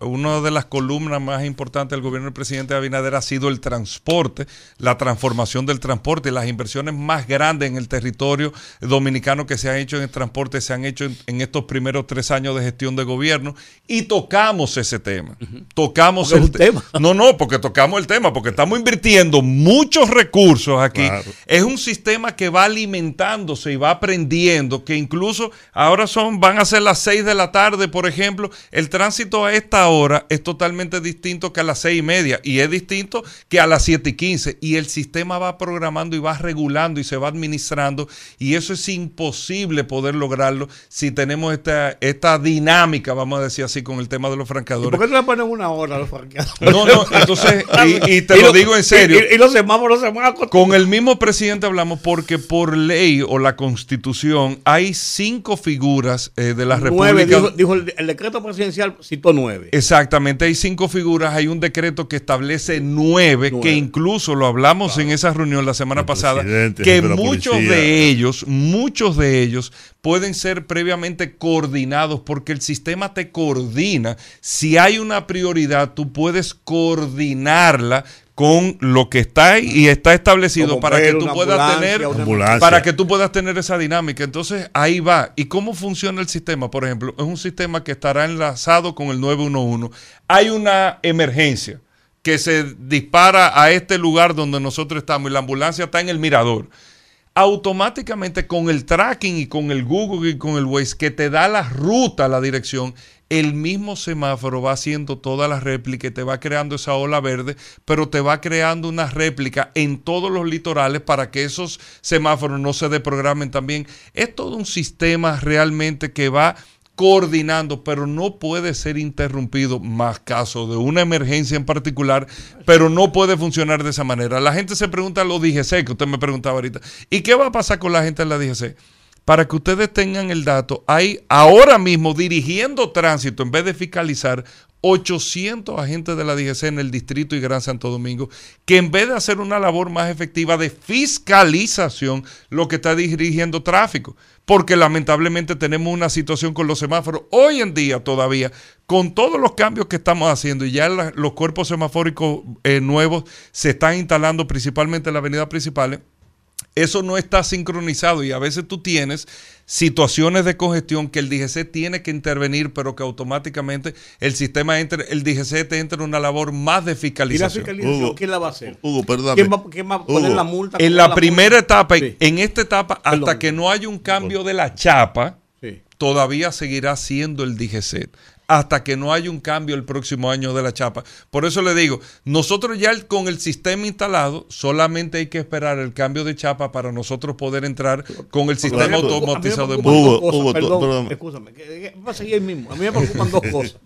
una de las columnas más importantes del gobierno del presidente Abinader ha sido el transporte, la transformación del transporte y las inversiones más grandes en el territorio dominicano que se han hecho en el transporte se han hecho en, en estos primeros tres años de gestión de gobierno y tocamos ese tema. Tocamos Porque el te- tema. No, no, porque tocamos el tema, porque estamos invirtiendo muchos recursos aquí. Claro. Es un sistema que va alimentando adaptándose y va aprendiendo que incluso ahora son, van a ser las 6 de la tarde, por ejemplo, el tránsito a esta hora es totalmente distinto que a las 6 y media y es distinto que a las 7 y 15 y el sistema va programando y va regulando y se va administrando y eso es imposible poder lograrlo si tenemos esta, esta dinámica, vamos a decir así, con el tema de los franqueadores. ¿Por qué no le ponen una hora a los franqueadores? No, no, entonces, y, y te lo, digo en serio. Y, y los semáforos se van a Con el mismo presidente hablamos porque por ley o la constitución hay cinco figuras eh, de la Nueve, República. dijo, dijo el, el decreto presidencial citó nueve. Exactamente, hay cinco figuras, hay un decreto que establece nueve, Nueve. que incluso lo hablamos en esa reunión la semana El pasada, que muchos policía. de ellos, muchos de ellos pueden ser previamente coordinados porque el sistema te coordina. Si hay una prioridad, tú puedes coordinarla con lo que está ahí y está establecido para que tú puedas tener para que tú puedas tener esa dinámica. Entonces, ahí va. ¿Y cómo funciona el sistema? Por ejemplo, es un sistema que estará enlazado con el 911. Hay una emergencia que se dispara a este lugar donde nosotros estamos y la ambulancia está en el mirador. Automáticamente con el tracking y con el Google y con el Waze que te da la ruta, la dirección, el mismo semáforo va haciendo toda la réplica y te va creando esa ola verde, pero te va creando una réplica en todos los litorales para que esos semáforos no se deprogramen también. Es todo un sistema realmente que va coordinando, pero no puede ser interrumpido, más caso de una emergencia en particular, pero no puede funcionar de esa manera. La gente se pregunta lo DGC, que usted me preguntaba ahorita, ¿y qué va a pasar con la gente en la DGC? Para que ustedes tengan el dato, hay ahora mismo dirigiendo tránsito, en vez de fiscalizar, 800 agentes de la DGC en el distrito y Gran Santo Domingo, que en vez de hacer una labor más efectiva de fiscalización, lo que está dirigiendo tráfico. Porque lamentablemente tenemos una situación con los semáforos hoy en día todavía, con todos los cambios que estamos haciendo y ya los cuerpos semafóricos eh, nuevos se están instalando principalmente en la avenida principales eso no está sincronizado y a veces tú tienes situaciones de congestión que el DGC tiene que intervenir, pero que automáticamente el sistema entre, el DGC te entra en una labor más de ¿Y la fiscalización. fiscalización Hugo, quién la va a hacer? Hugo, perdóname. ¿Quién va, quién va a poner Hugo, la multa? En ¿Cómo la multa? primera etapa, Sí. en esta etapa, hasta Perdón. que no haya un cambio de la chapa, Sí. todavía seguirá siendo el DGC. Hasta que no haya un cambio el próximo año de la chapa. Por eso le digo, nosotros ya el- con el sistema instalado, solamente hay que esperar el cambio de chapa para nosotros poder entrar con el sistema Hugo, automatizado de Hugo, cosas, Hugo, perdón, perdón. escúchame, va a seguir ahí mismo. A mí me preocupan dos cosas.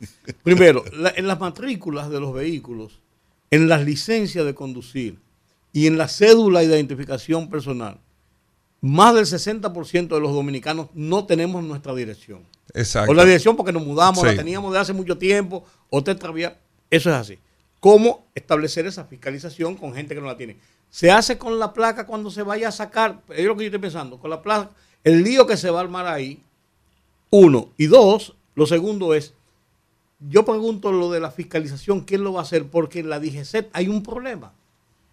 Primero, la- en las matrículas de los vehículos, en las licencias de conducir y en la cédula de identificación personal, más del 60% de los dominicanos no tenemos nuestra dirección. Exacto. O la dirección porque nos mudamos, la teníamos de hace mucho tiempo, o te extravía. Eso es así. ¿Cómo establecer esa fiscalización con gente que no la tiene? Se hace con la placa cuando se vaya a sacar, es lo que yo estoy pensando, con la placa, el lío que se va a armar ahí, uno. Y dos, lo segundo es, yo pregunto lo de la fiscalización, ¿quién lo va a hacer? Porque en la DGCET hay un problema.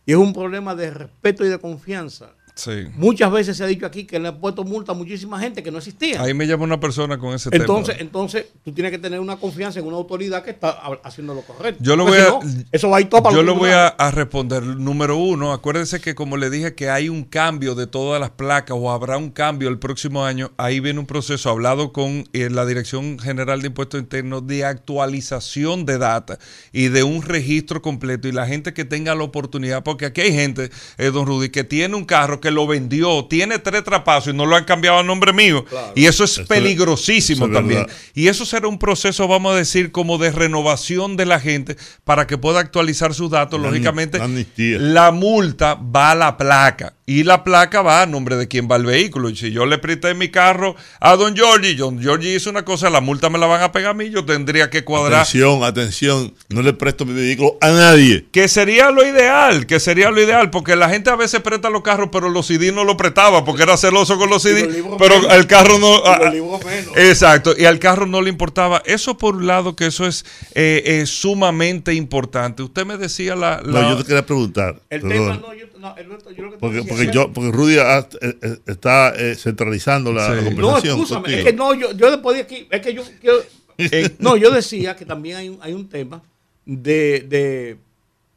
Y es un problema de respeto y de confianza. Sí. Muchas veces se ha dicho aquí que le han puesto multa a muchísima gente que no existía. Ahí me llama una persona con ese Entonces, tema. entonces, tú tienes que tener una confianza en una autoridad que está ha- haciendo lo correcto. Yo lo voy si a, no, eso va a ir todo para yo lo voy a responder. Número uno, acuérdense que como le dije que hay un cambio de todas las placas o habrá un cambio el próximo año, ahí viene un proceso hablado con eh, la Dirección General de Impuestos Internos de actualización de data y de un registro completo y la gente que tenga la oportunidad, porque aquí hay gente, eh, don Rudy, que tiene un carro que lo vendió, tiene tres trapazos y no lo han cambiado a nombre mío. Y eso es peligrosísimo es también. Y eso será un proceso, vamos a decir, como de renovación de la gente para que pueda actualizar sus datos. Lógicamente, la multa va a la placa y la placa va a nombre de quien va el vehículo. Y si yo le presté mi carro a don Giorgi, don Giorgi hizo una cosa, la multa me la van a pegar a mí, yo tendría que cuadrar. Atención, atención. No le presto mi vehículo a nadie. Que sería lo ideal, que sería lo ideal, porque la gente a veces presta los carros, pero los CD no lo prestaba, porque era celoso con los CD, los pero menos. el carro no... Y ah, los libros menos. Exacto, y al carro no le importaba. Eso por un lado, que eso es eh, eh, sumamente importante. Usted me decía la... la- No, yo te quería preguntar. El perdón. tema, no, yo, no, el- yo lo que te porque, decía porque, yo, porque Rudy ha- eh, eh, está eh, centralizando la, Sí. la No, escúchame, es que no, yo, yo después de aquí, es que yo, yo- no, yo decía que también hay un, hay un tema de, de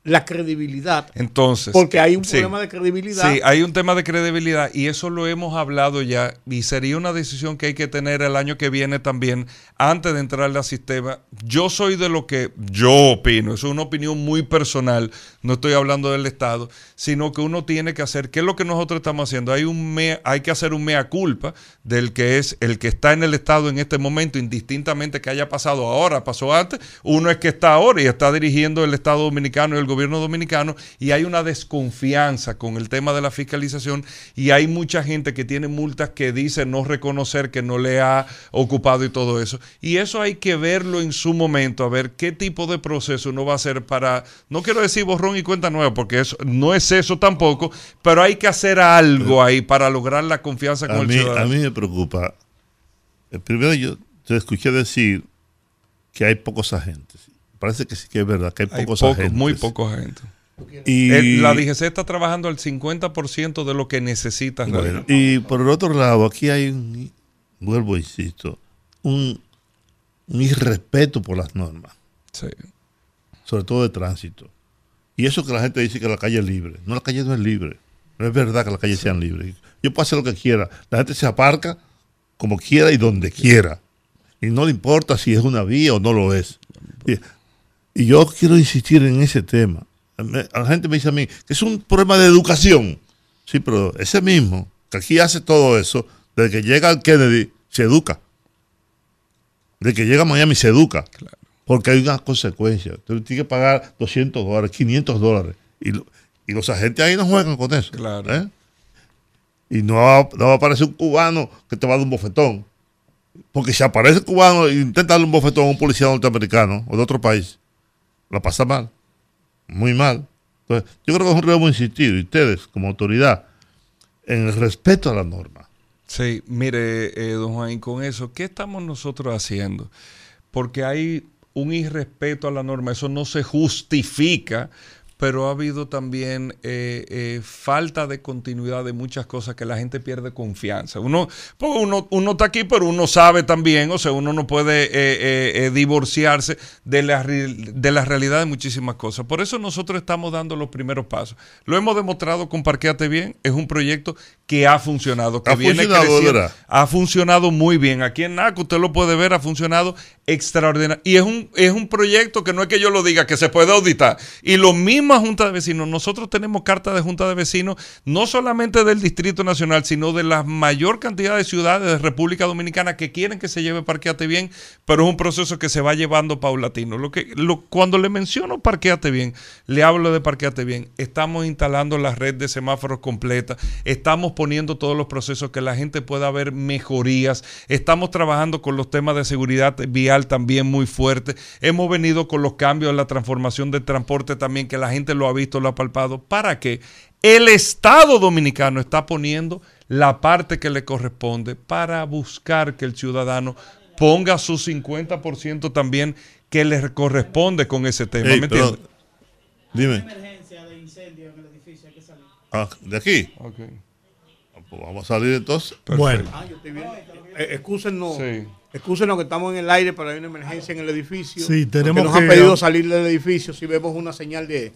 la credibilidad. Entonces. Porque hay un sí. problema de credibilidad. Sí, hay un tema de credibilidad y eso lo hemos hablado ya y sería una decisión que hay que tener el año que viene también antes de entrar al sistema. Yo soy de lo que yo opino, eso es una opinión muy personal, no estoy hablando del Estado, sino que uno tiene que hacer, ¿qué es lo que nosotros estamos haciendo? Hay, un mea- hay que hacer un mea culpa del que es el que está en el Estado en este momento, indistintamente que haya pasado ahora, pasó antes, uno es que está ahora y está dirigiendo el Estado dominicano y el gobierno dominicano y hay una desconfianza con el tema de la fiscalización y hay mucha gente que tiene multas que dice no reconocer que no le ha ocupado y todo eso. Y eso hay que verlo en su momento, a ver qué tipo de proceso uno va a hacer para, no quiero decir borrón y cuenta nueva, porque eso no es eso tampoco, pero hay que hacer algo ahí para lograr la confianza con A el mí, ciudadano. a mí me preocupa. Eh, Primero yo te escuché decir que hay pocos agentes. Parece que sí que es verdad, que hay, Hay pocos poco- agentes. muy poca gente. Y, El- la DGC está trabajando al 50% de lo que necesita. en bueno, y por el otro lado, aquí hay un, vuelvo, insisto, un, un irrespeto por las normas, Sí. sobre todo de tránsito. Y eso que la gente dice que la calle es libre. No, la calle no es libre. No es verdad que las calles sean libres. Yo puedo hacer lo que quiera. La gente se aparca como quiera y donde quiera. Y no le importa si es una vía o no lo es. Y, yo quiero insistir en ese tema. La gente me dice a mí que es un problema de educación. Sí, pero ese mismo, que aquí hace todo eso, desde que llega al Kennedy, se educa. Desde que llega a Miami, se educa. Porque hay una consecuencia. Usted tiene que pagar 200 dólares, 500 dólares. Y, y los agentes ahí no juegan con eso. Claro. ¿eh? Y no va, no va a aparecer un cubano que te va a dar un bofetón. Porque si aparece un cubano e intenta darle un bofetón a un policía norteamericano o de otro país, la pasa mal. Muy mal. Entonces, yo creo que es un debemos insistir, y ustedes como autoridad, en el respeto a la norma. Sí, mire, eh, don Juan, con eso, ¿qué estamos nosotros haciendo? Porque hay un irrespeto a la norma, eso no se justifica, pero ha habido también eh, eh, falta de continuidad de muchas cosas que la gente pierde confianza. Uno, pues uno, uno está aquí, pero uno sabe también, o sea, uno no puede eh, divorciarse de la, de la realidad de muchísimas cosas. Por eso nosotros estamos dando los primeros pasos. Lo hemos demostrado con Parqueate Bien, es un proyecto que ha funcionado, que Ha viene funcionado, creciendo. Ha funcionado muy bien. Aquí en NACO usted lo puede ver, ha funcionado extraordinario. Y es un, es un proyecto que no es que yo lo diga, que se puede auditar. Y lo misma Junta de Vecinos, nosotros tenemos carta de Junta de Vecinos, no solamente del Distrito Nacional, sino de la mayor cantidad de ciudades de República Dominicana que quieren que se lleve Parqueate Bien, pero es un proceso que se va llevando paulatino. Lo que, cuando le menciono Parqueate Bien, le hablo de Parqueate Bien, estamos instalando la red de semáforos completa, estamos poniendo todos los procesos que la gente pueda ver mejorías, estamos trabajando con los temas de seguridad vial también muy fuerte, hemos venido con los cambios en la transformación del transporte también, que la gente lo ha visto, lo ha palpado, para que el Estado dominicano está poniendo la parte que le corresponde para buscar que el ciudadano ponga su 50% también que le corresponde con ese tema. Ey, ¿me entiendes? dime. Ah, ¿De aquí? Ok. Pues vamos a salir entonces. Bueno, Ah, yo estoy viendo. Eh, excúsenos, Sí. Excúsenos que estamos en el aire, pero hay una emergencia en el edificio. Sí, tenemos nos han que- pedido salir del edificio si vemos una señal de,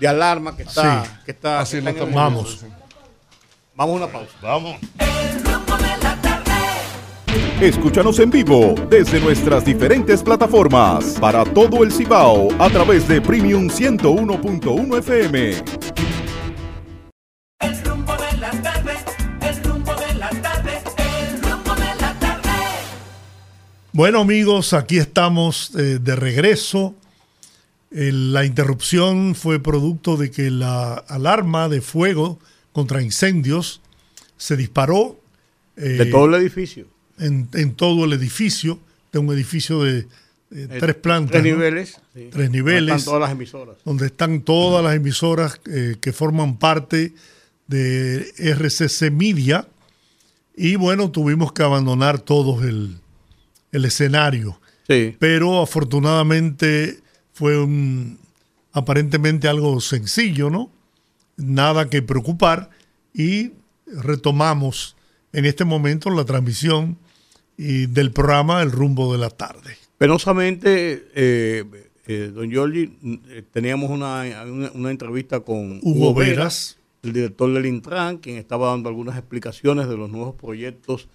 de alarma que está, Sí. que está, Así que está Vamos. sí. Vamos a una pausa. Vamos. Escúchanos en vivo desde nuestras diferentes plataformas para todo el Cibao a través de Premium 101.1 FM. Bueno amigos, aquí estamos eh, de regreso. Eh, la interrupción fue producto de que la alarma de fuego contra incendios se disparó eh, De todo el edificio. en, en todo el edificio, de un edificio de eh, tres plantas. Tres ¿no? niveles. sí. Tres niveles. Están todas las emisoras. donde están todas las emisoras que forman parte de RCC Media. Y bueno, tuvimos que abandonar todos el, el escenario. Sí. Pero afortunadamente fue un, aparentemente algo sencillo, ¿no? Nada que preocupar. Y retomamos en este momento la transmisión y del programa El rumbo de la tarde. Penosamente, eh, eh, don Giorgi, eh, teníamos una, una- una entrevista con Hugo Veras. el director del Intran, quien estaba dando algunas explicaciones de los nuevos proyectos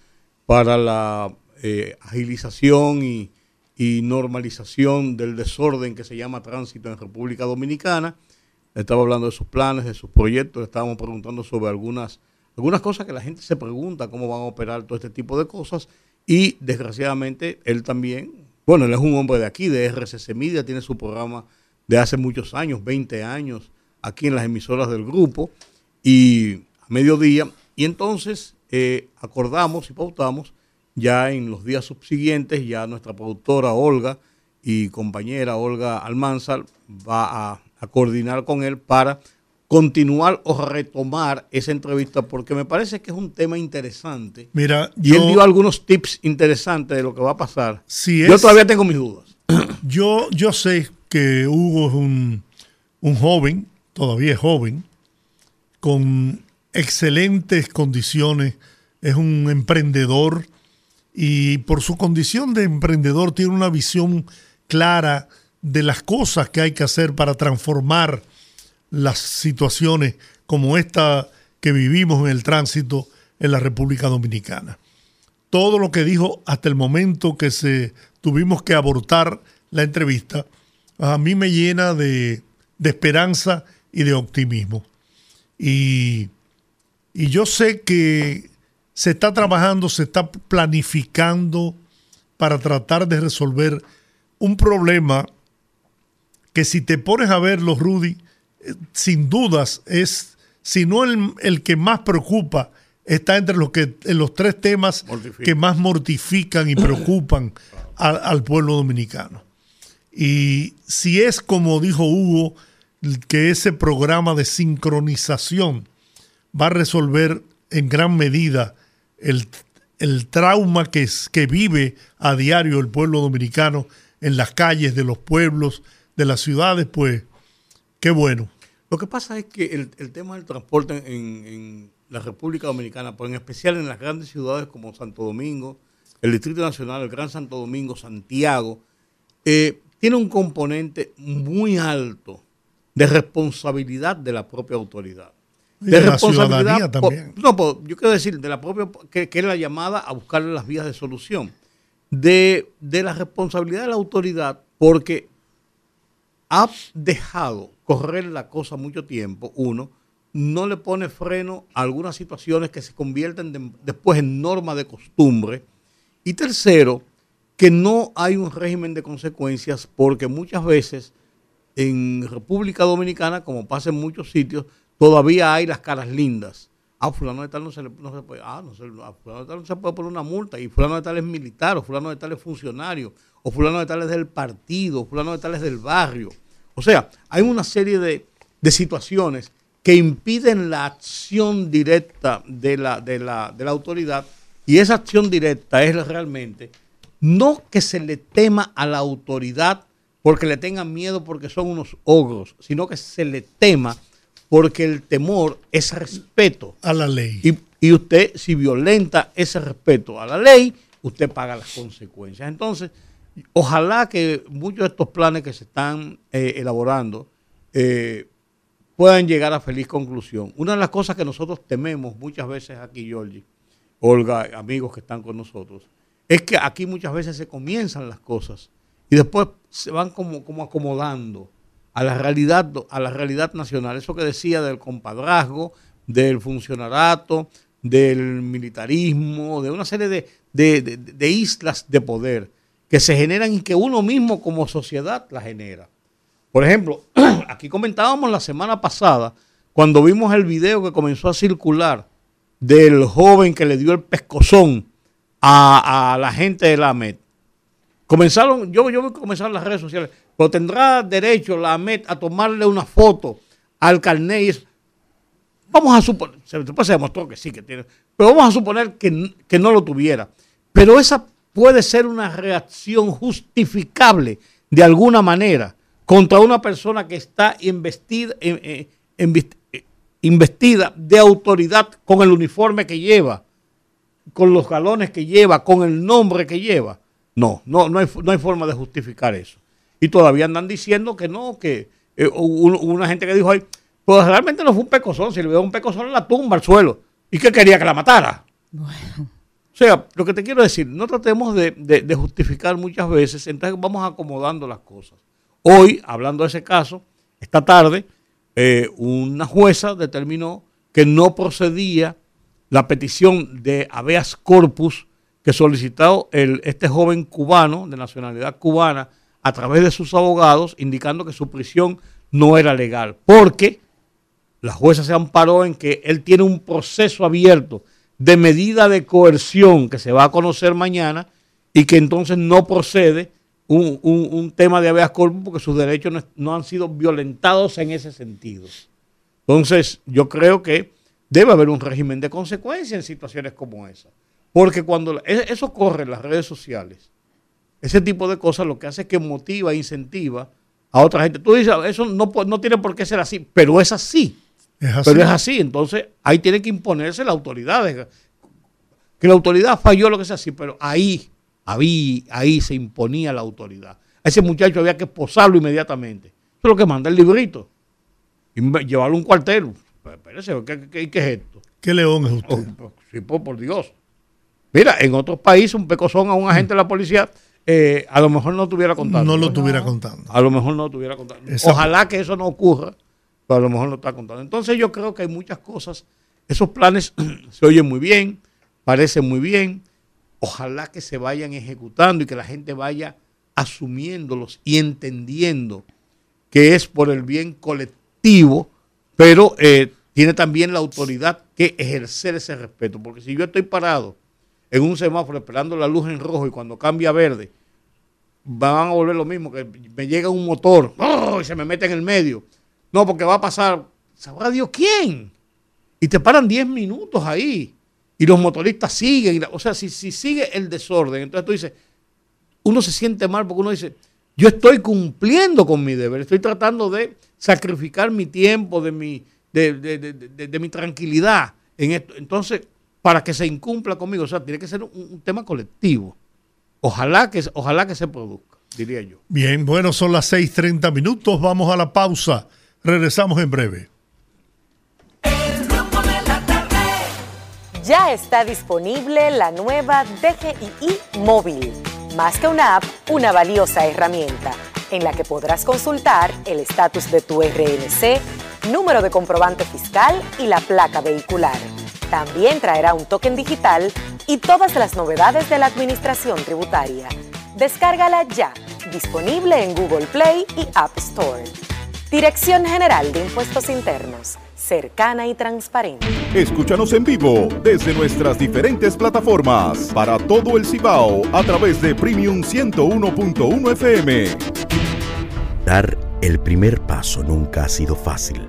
para la eh, agilización y, normalización del desorden que se llama tránsito en República Dominicana. Estaba hablando de sus planes, de sus proyectos, estábamos preguntando sobre algunas, algunas cosas que la gente se pregunta, cómo van a operar todo este tipo de cosas. Y desgraciadamente él también, bueno, él es un hombre de aquí, de RCC Media, tiene su programa de hace muchos años, 20 años, aquí en las emisoras del grupo, y a mediodía. Y entonces eh, acordamos y pautamos ya en los días subsiguientes, ya nuestra productora Olga y compañera Olga Almanzar va a, a coordinar con él para continuar o retomar esa entrevista, porque me parece que es un tema interesante. Mira, Y él yo- dio algunos tips interesantes de lo que va a pasar. Si Yo todavía tengo mis dudas. Yo, yo sé que Hugo es un, un joven, todavía es joven, con excelentes condiciones, es un emprendedor y por su condición de emprendedor tiene una visión clara de las cosas que hay que hacer para transformar las situaciones como esta que vivimos en el tránsito en la República Dominicana todo lo que dijo hasta el momento que se tuvimos que abortar la entrevista, a mí me llena de, de esperanza y de optimismo. Y, y yo sé que se está trabajando, se está planificando para tratar de resolver un problema que si te pones a verlo, Rudy, eh, sin dudas es, si no el, el que más preocupa, está entre los, que, en los tres temas Mortifica. que más mortifican y preocupan al pueblo dominicano. Y si es como dijo Hugo, que ese programa de sincronización va a resolver en gran medida el, el trauma que, es- que vive a diario el pueblo dominicano en las calles de los pueblos, de las ciudades, pues qué bueno. Lo que pasa es que el, el tema del transporte en, en la República Dominicana, pero en especial en las grandes ciudades como Santo Domingo, el Distrito Nacional, el Gran Santo Domingo, Santiago, eh, tiene un componente muy alto de responsabilidad de la propia autoridad. De la ciudadanía po- también. no, po- yo quiero decir, de la propia, que, que es la llamada a buscarle las vías de solución. De, de la responsabilidad de la autoridad, porque ha dejado correr la cosa mucho tiempo, uno, no le pone freno a algunas situaciones que se convierten de- después en norma de costumbre, y tercero, que no hay un régimen de consecuencias porque muchas veces en República Dominicana, como pasa en muchos sitios, todavía hay las caras lindas. Ah, fulano de tal no se le puede, ah, no se, a fulano de tal no se puede poner una multa, y fulano de tal es militar, o fulano de tal es funcionario, o fulano de tal es del partido, o fulano de tal es del barrio. O sea, hay una serie de, de situaciones que impiden la acción directa de la, de, la, de la autoridad, y esa acción directa es realmente no que se le tema a la autoridad porque le tengan miedo porque son unos ogros, sino que se le tema porque el temor es respeto. A la ley. Y, y usted, si violenta ese respeto a la ley, usted paga las consecuencias. Entonces, ojalá que muchos de estos planes que se están eh, elaborando eh, puedan llegar a feliz conclusión. Una de las cosas que nosotros tememos muchas veces aquí, Georgie, Olga, amigos que están con nosotros, es que aquí muchas veces se comienzan las cosas y después se van como, como acomodando a la realidad a la realidad nacional. Eso que decía del compadrazgo, del funcionarato, del militarismo, de una serie de, de- islas de poder que se generan y que uno mismo como sociedad la genera. Por ejemplo, aquí comentábamos la semana pasada, cuando vimos el video que comenzó a circular del joven que le dio el pescozón a, a la gente de la AMET. Comenzaron, yo, yo vi que comenzaron las redes sociales, pero tendrá derecho la AMET a tomarle una foto al carnet. Vamos a suponer, después se demostró que sí que tiene, pero vamos a suponer que, que no lo tuviera. Pero esa puede ser una reacción justificable de alguna manera contra una persona que está investida, eh, eh, eh, investida de autoridad con el uniforme que lleva, con los galones que lleva, con el nombre que lleva. No, no, no hay, no hay forma de justificar eso. Y todavía andan diciendo que no, que eh, una gente que dijo ahí, pues realmente no fue un pecozón, si le veo un pecozón en la tumba, al suelo. ¿Y qué quería que la matara? O sea, lo que te quiero decir, no tratemos de, de- de justificar muchas veces, entonces vamos acomodando las cosas. Hoy, hablando de ese caso, esta tarde, eh, una jueza determinó que no procedía la petición de habeas corpus que solicitó este joven cubano de nacionalidad cubana a través de sus abogados, indicando que su prisión no era legal, porque la jueza se amparó en que él tiene un proceso abierto de medida de coerción que se va a conocer mañana y que entonces no procede un, un- un tema de habeas corpus porque sus derechos no, no han sido violentados en ese sentido. Entonces, yo creo que debe haber un régimen de consecuencia en situaciones como esa. Porque cuando e- eso corre en las redes sociales, ese tipo de cosas lo que hace es que motiva e incentiva a otra gente. Tú dices, eso no, no tiene por qué ser así, pero es así. Es así. Pero es así, entonces ahí tiene que imponerse la autoridad. Que la autoridad falló, lo que sea así, pero ahí, ahí, ahí se imponía la autoridad. A ese muchacho había que posarlo inmediatamente. Eso es lo que manda el librito. Y llevarlo a un cuartel. Pero Espérese, ¿qué, qué- qué es esto? ¿Qué león es usted? Oh, sí, por, por Dios. Mira, en otros países un pecozón a un agente de la policía eh, a lo mejor no estuviera contando. No lo estuviera contando. A lo mejor no estuviera contando. Ojalá que eso no ocurra, pero a lo mejor no está contando. Entonces yo creo que hay muchas cosas. Esos planes se oyen muy bien, parecen muy bien. Ojalá que se vayan ejecutando y que la gente vaya asumiéndolos y entendiendo que es por el bien colectivo, pero eh, tiene también la autoridad que ejercer ese respeto. Porque si yo estoy parado en un semáforo esperando la luz en rojo y cuando cambia a verde, van a volver lo mismo, que me llega un motor ¡oh! y se me mete en el medio. No, porque va a pasar, sabrá Dios quién. Y te paran 10 minutos ahí. Y los motoristas siguen. y la- o sea, si, si sigue el desorden, entonces tú dices, uno se siente mal porque uno dice, yo estoy cumpliendo con mi deber, estoy tratando de sacrificar mi tiempo, de mi, de, de- de- de- mi tranquilidad en esto. Entonces, para que se incumpla conmigo, o sea, tiene que ser un, un tema colectivo. Ojalá que, ojalá que se produzca, diría yo. Bien, bueno, son las 6:30 minutos. Vamos a la pausa. Regresamos en breve. Ya está disponible la nueva DGII móvil. Más que una app, una valiosa herramienta en la que podrás consultar el estatus de tu RNC, número de comprobante fiscal y la placa vehicular. También traerá un token digital y todas las novedades de la administración tributaria. Descárgala ya, disponible en Google Play y App Store. Dirección General de Impuestos Internos, cercana y transparente. Escúchanos en vivo desde nuestras diferentes plataformas para todo el Cibao a través de Premium 101.1 FM. Dar el primer paso nunca ha sido fácil,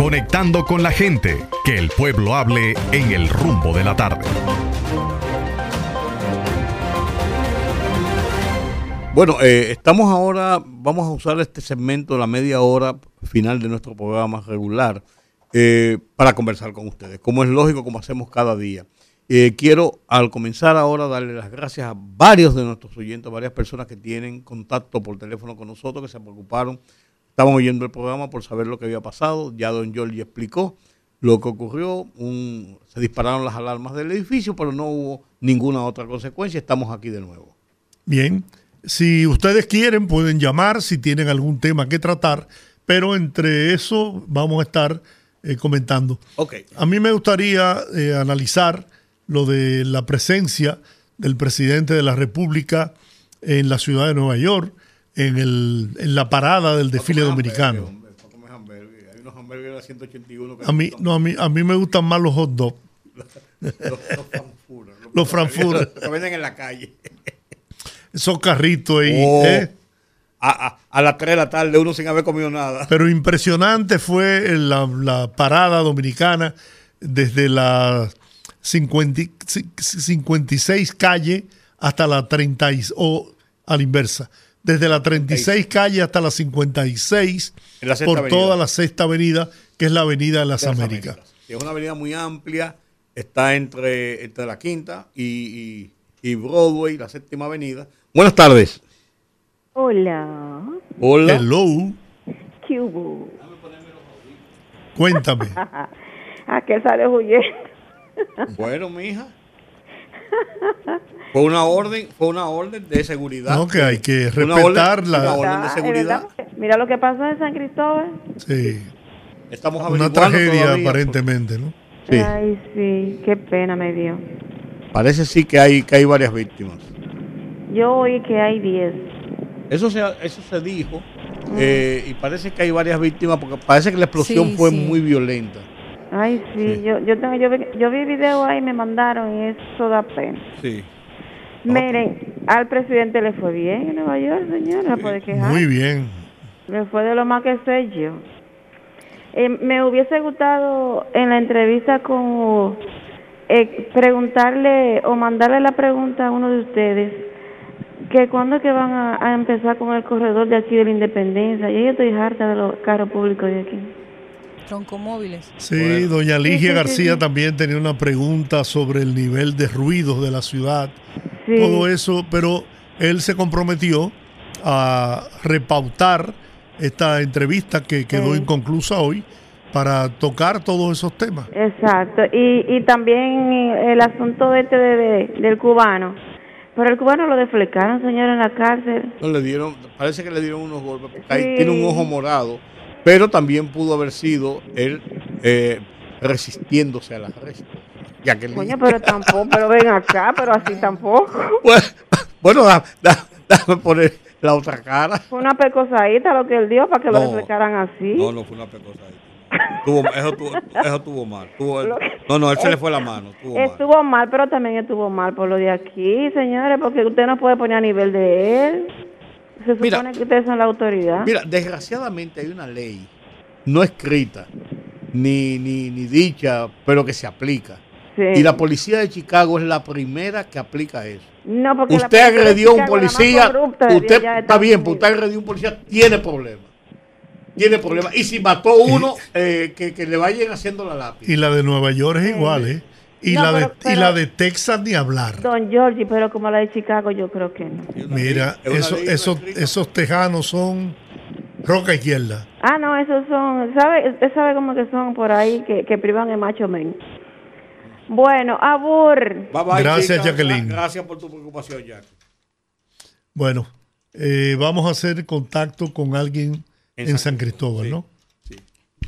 Conectando con la gente, que el pueblo hable en el rumbo de la tarde. Bueno, eh, estamos ahora, vamos a usar este segmento, la media hora final de nuestro programa regular, eh, para conversar con ustedes, como es lógico, como hacemos cada día. Eh, quiero, al comenzar ahora, darle las gracias a varios de nuestros oyentes, varias personas que tienen contacto por teléfono con nosotros, que se preocuparon, estaban oyendo el programa por saber lo que había pasado. Ya don Giorgi explicó lo que ocurrió. Un- se dispararon las alarmas del edificio, pero no hubo ninguna otra consecuencia. Estamos aquí de nuevo. Bien, si ustedes quieren pueden llamar si tienen algún tema que tratar, pero entre eso vamos a estar eh, comentando. Ok. A mí me gustaría eh, analizar lo de la presencia del presidente de la República en la ciudad de Nueva York, en, el, en la parada del desfile dominicano. Hay unos hamburgues de 181 que A mí, no, a mí, a mí me gustan más los hot dogs. los, los frankfurters, Los venden en la calle. esos carritos ahí. Oh, ¿eh? a, a- a las 3 de la tarde, uno sin haber comido nada. Pero impresionante fue la, la parada dominicana desde la 50 y- 56 calle hasta la 30 y- o a la inversa. Desde la 36 calle hasta la 56 En la por Avenida. toda la sexta avenida, que es la avenida de las de las Américas. Sí, Es una avenida muy amplia, está entre, entre la quinta y, y- y Broadway, la séptima avenida. Buenas tardes. Hola. Hola. Hello. ¿Qué hubo? Cuéntame. ¿A qué sale huyendo? Bueno, mija. Fue una orden, fue una orden de seguridad. No, que hay que Una orden- respetar la- una orden de ¿es seguridad. Mira lo que pasó en San Cristóbal. Sí. Estamos Una tragedia todavía. aparentemente, ¿no? Sí. Ay, sí, qué pena me dio. Parece sí que hay, que hay varias víctimas. Yo oí que hay 10. Eso se, eso se dijo eh, y parece que hay varias víctimas porque parece que la explosión Sí, fue sí. muy violenta. Ay, sí, Sí. Yo, yo, tengo, yo, vi, yo vi video ahí, me mandaron y eso da pena. Sí. Miren, al presidente le fue bien en Nueva York, señora, no puede quejar. Muy bien. Me fue de lo más que sé yo. Eh, me hubiese gustado en la entrevista con eh, preguntarle o mandarle la pregunta a uno de ustedes que cuándo es que van a, a empezar con el corredor de aquí de la Independencia. Yo ya estoy harta de los carros públicos de aquí. Troncomóviles. Sí, doña Ligia Sí, sí, sí, García sí. también tenía una pregunta sobre el nivel de ruidos de la ciudad. Sí. Todo eso, pero él se comprometió a repautar esta entrevista que quedó Sí. inconclusa hoy para tocar todos esos temas. Exacto. Y, y también el asunto este de, de- del cubano. Pero el cubano lo deflecaron, señora, en la cárcel. No, le dieron, parece que le dieron unos golpes, porque ahí Sí. tiene un ojo morado, pero también pudo haber sido él eh, resistiéndose al arresto. Coño, pero tampoco, pero ven acá, pero así tampoco. bueno, da- da- dame poner la otra cara. Fue una pecosadita lo que él dio para que lo No. deflecaran así. No, no fue una pecosa ahí. Tuvo, eso, tuvo, eso tuvo mal. Tuvo- no, no, él se le fue la mano. Tuvo mal. Estuvo mal, pero también estuvo mal por lo de aquí, señores, porque usted no puede poner a nivel de él. Se supone Mira. que ustedes son la autoridad. Mira, desgraciadamente hay una ley no escrita ni, ni, ni dicha, pero que se aplica. Sí. Y la policía de Chicago es la primera que aplica eso. No, porque Usted agredió a un policía, usted está bien, Unidos. usted agredió a un policía, tiene problemas. Tiene problemas. Y si mató uno, eh, que, que le vayan haciendo la lápiz. Y la de Nueva York es igual, ¿eh? Y, No, la de, pero- y pero- la de Texas ni hablar. Don Georgie, pero como la de Chicago, yo creo que no. Mira, eso- esos, esos tejanos son roca izquierda. Ah, no, esos son, ¿sabe? Usted sabe cómo que son por ahí que, que privan el macho men. Bueno, abur. Bye bye, Gracias, chicas. Jacqueline. Gra- Gracias por tu preocupación, Jack. Bueno, eh, vamos a hacer contacto con alguien en, San Cristóbal, ¿no?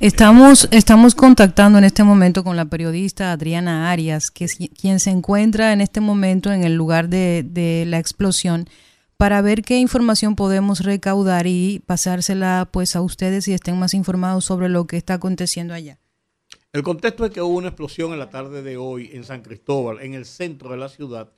Estamos, estamos contactando en este momento con la periodista Adriana Arias, que es quien se encuentra en este momento en el lugar de, de la explosión, para ver qué información podemos recaudar y pasársela pues a ustedes y estén más informados sobre lo que está aconteciendo allá. El contexto es que hubo una explosión en la tarde de hoy en San Cristóbal, en el centro de la ciudad,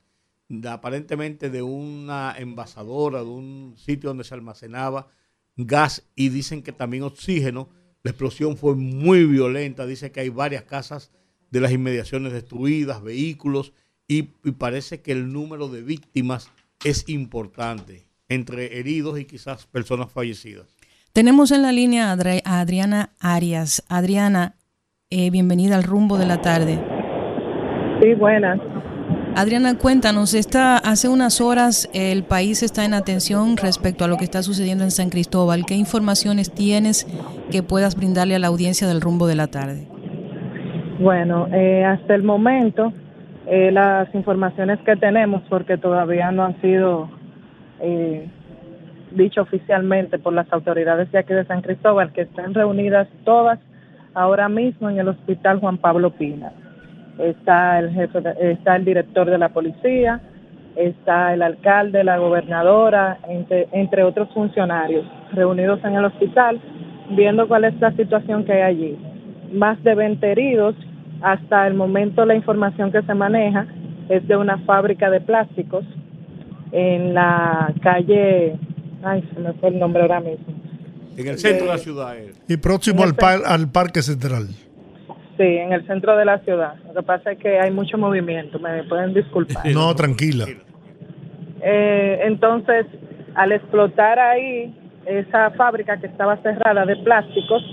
aparentemente de una envasadora, de un sitio donde se almacenaba gas y dicen que también oxígeno. La explosión fue muy violenta, dice que hay varias casas de las inmediaciones destruidas, vehículos, y, y parece que el número de víctimas es importante, entre heridos y quizás personas fallecidas. Tenemos en la línea a Adriana Arias. Adriana, eh, bienvenida al rumbo de la tarde. Sí, buenas. Adriana, cuéntanos, está, hace unas horas el país está en atención respecto a lo que está sucediendo en San Cristóbal. ¿Qué informaciones tienes que puedas brindarle a la audiencia del rumbo de la tarde? Bueno, eh, hasta el momento, eh, las informaciones que tenemos, porque todavía no han sido eh, dicho oficialmente por las autoridades de aquí de San Cristóbal, que están reunidas todas ahora mismo en el Hospital Juan Pablo Pina. Está el jefe, de- está el director de la policía, está el alcalde, la gobernadora, entre, entre otros funcionarios reunidos en el hospital, viendo cuál es la situación que hay allí. Más de 20 heridos, hasta el momento la información que se maneja es de una fábrica de plásticos en la calle, ay, se me fue el nombre ahora mismo. En el centro de la ciudad. eh. Y próximo al, par- al Parque Central. Sí, en el centro de la ciudad. Lo que pasa es que hay mucho movimiento, me pueden disculpar. No, tranquila. Eh, entonces, al explotar ahí esa fábrica que estaba cerrada de plásticos,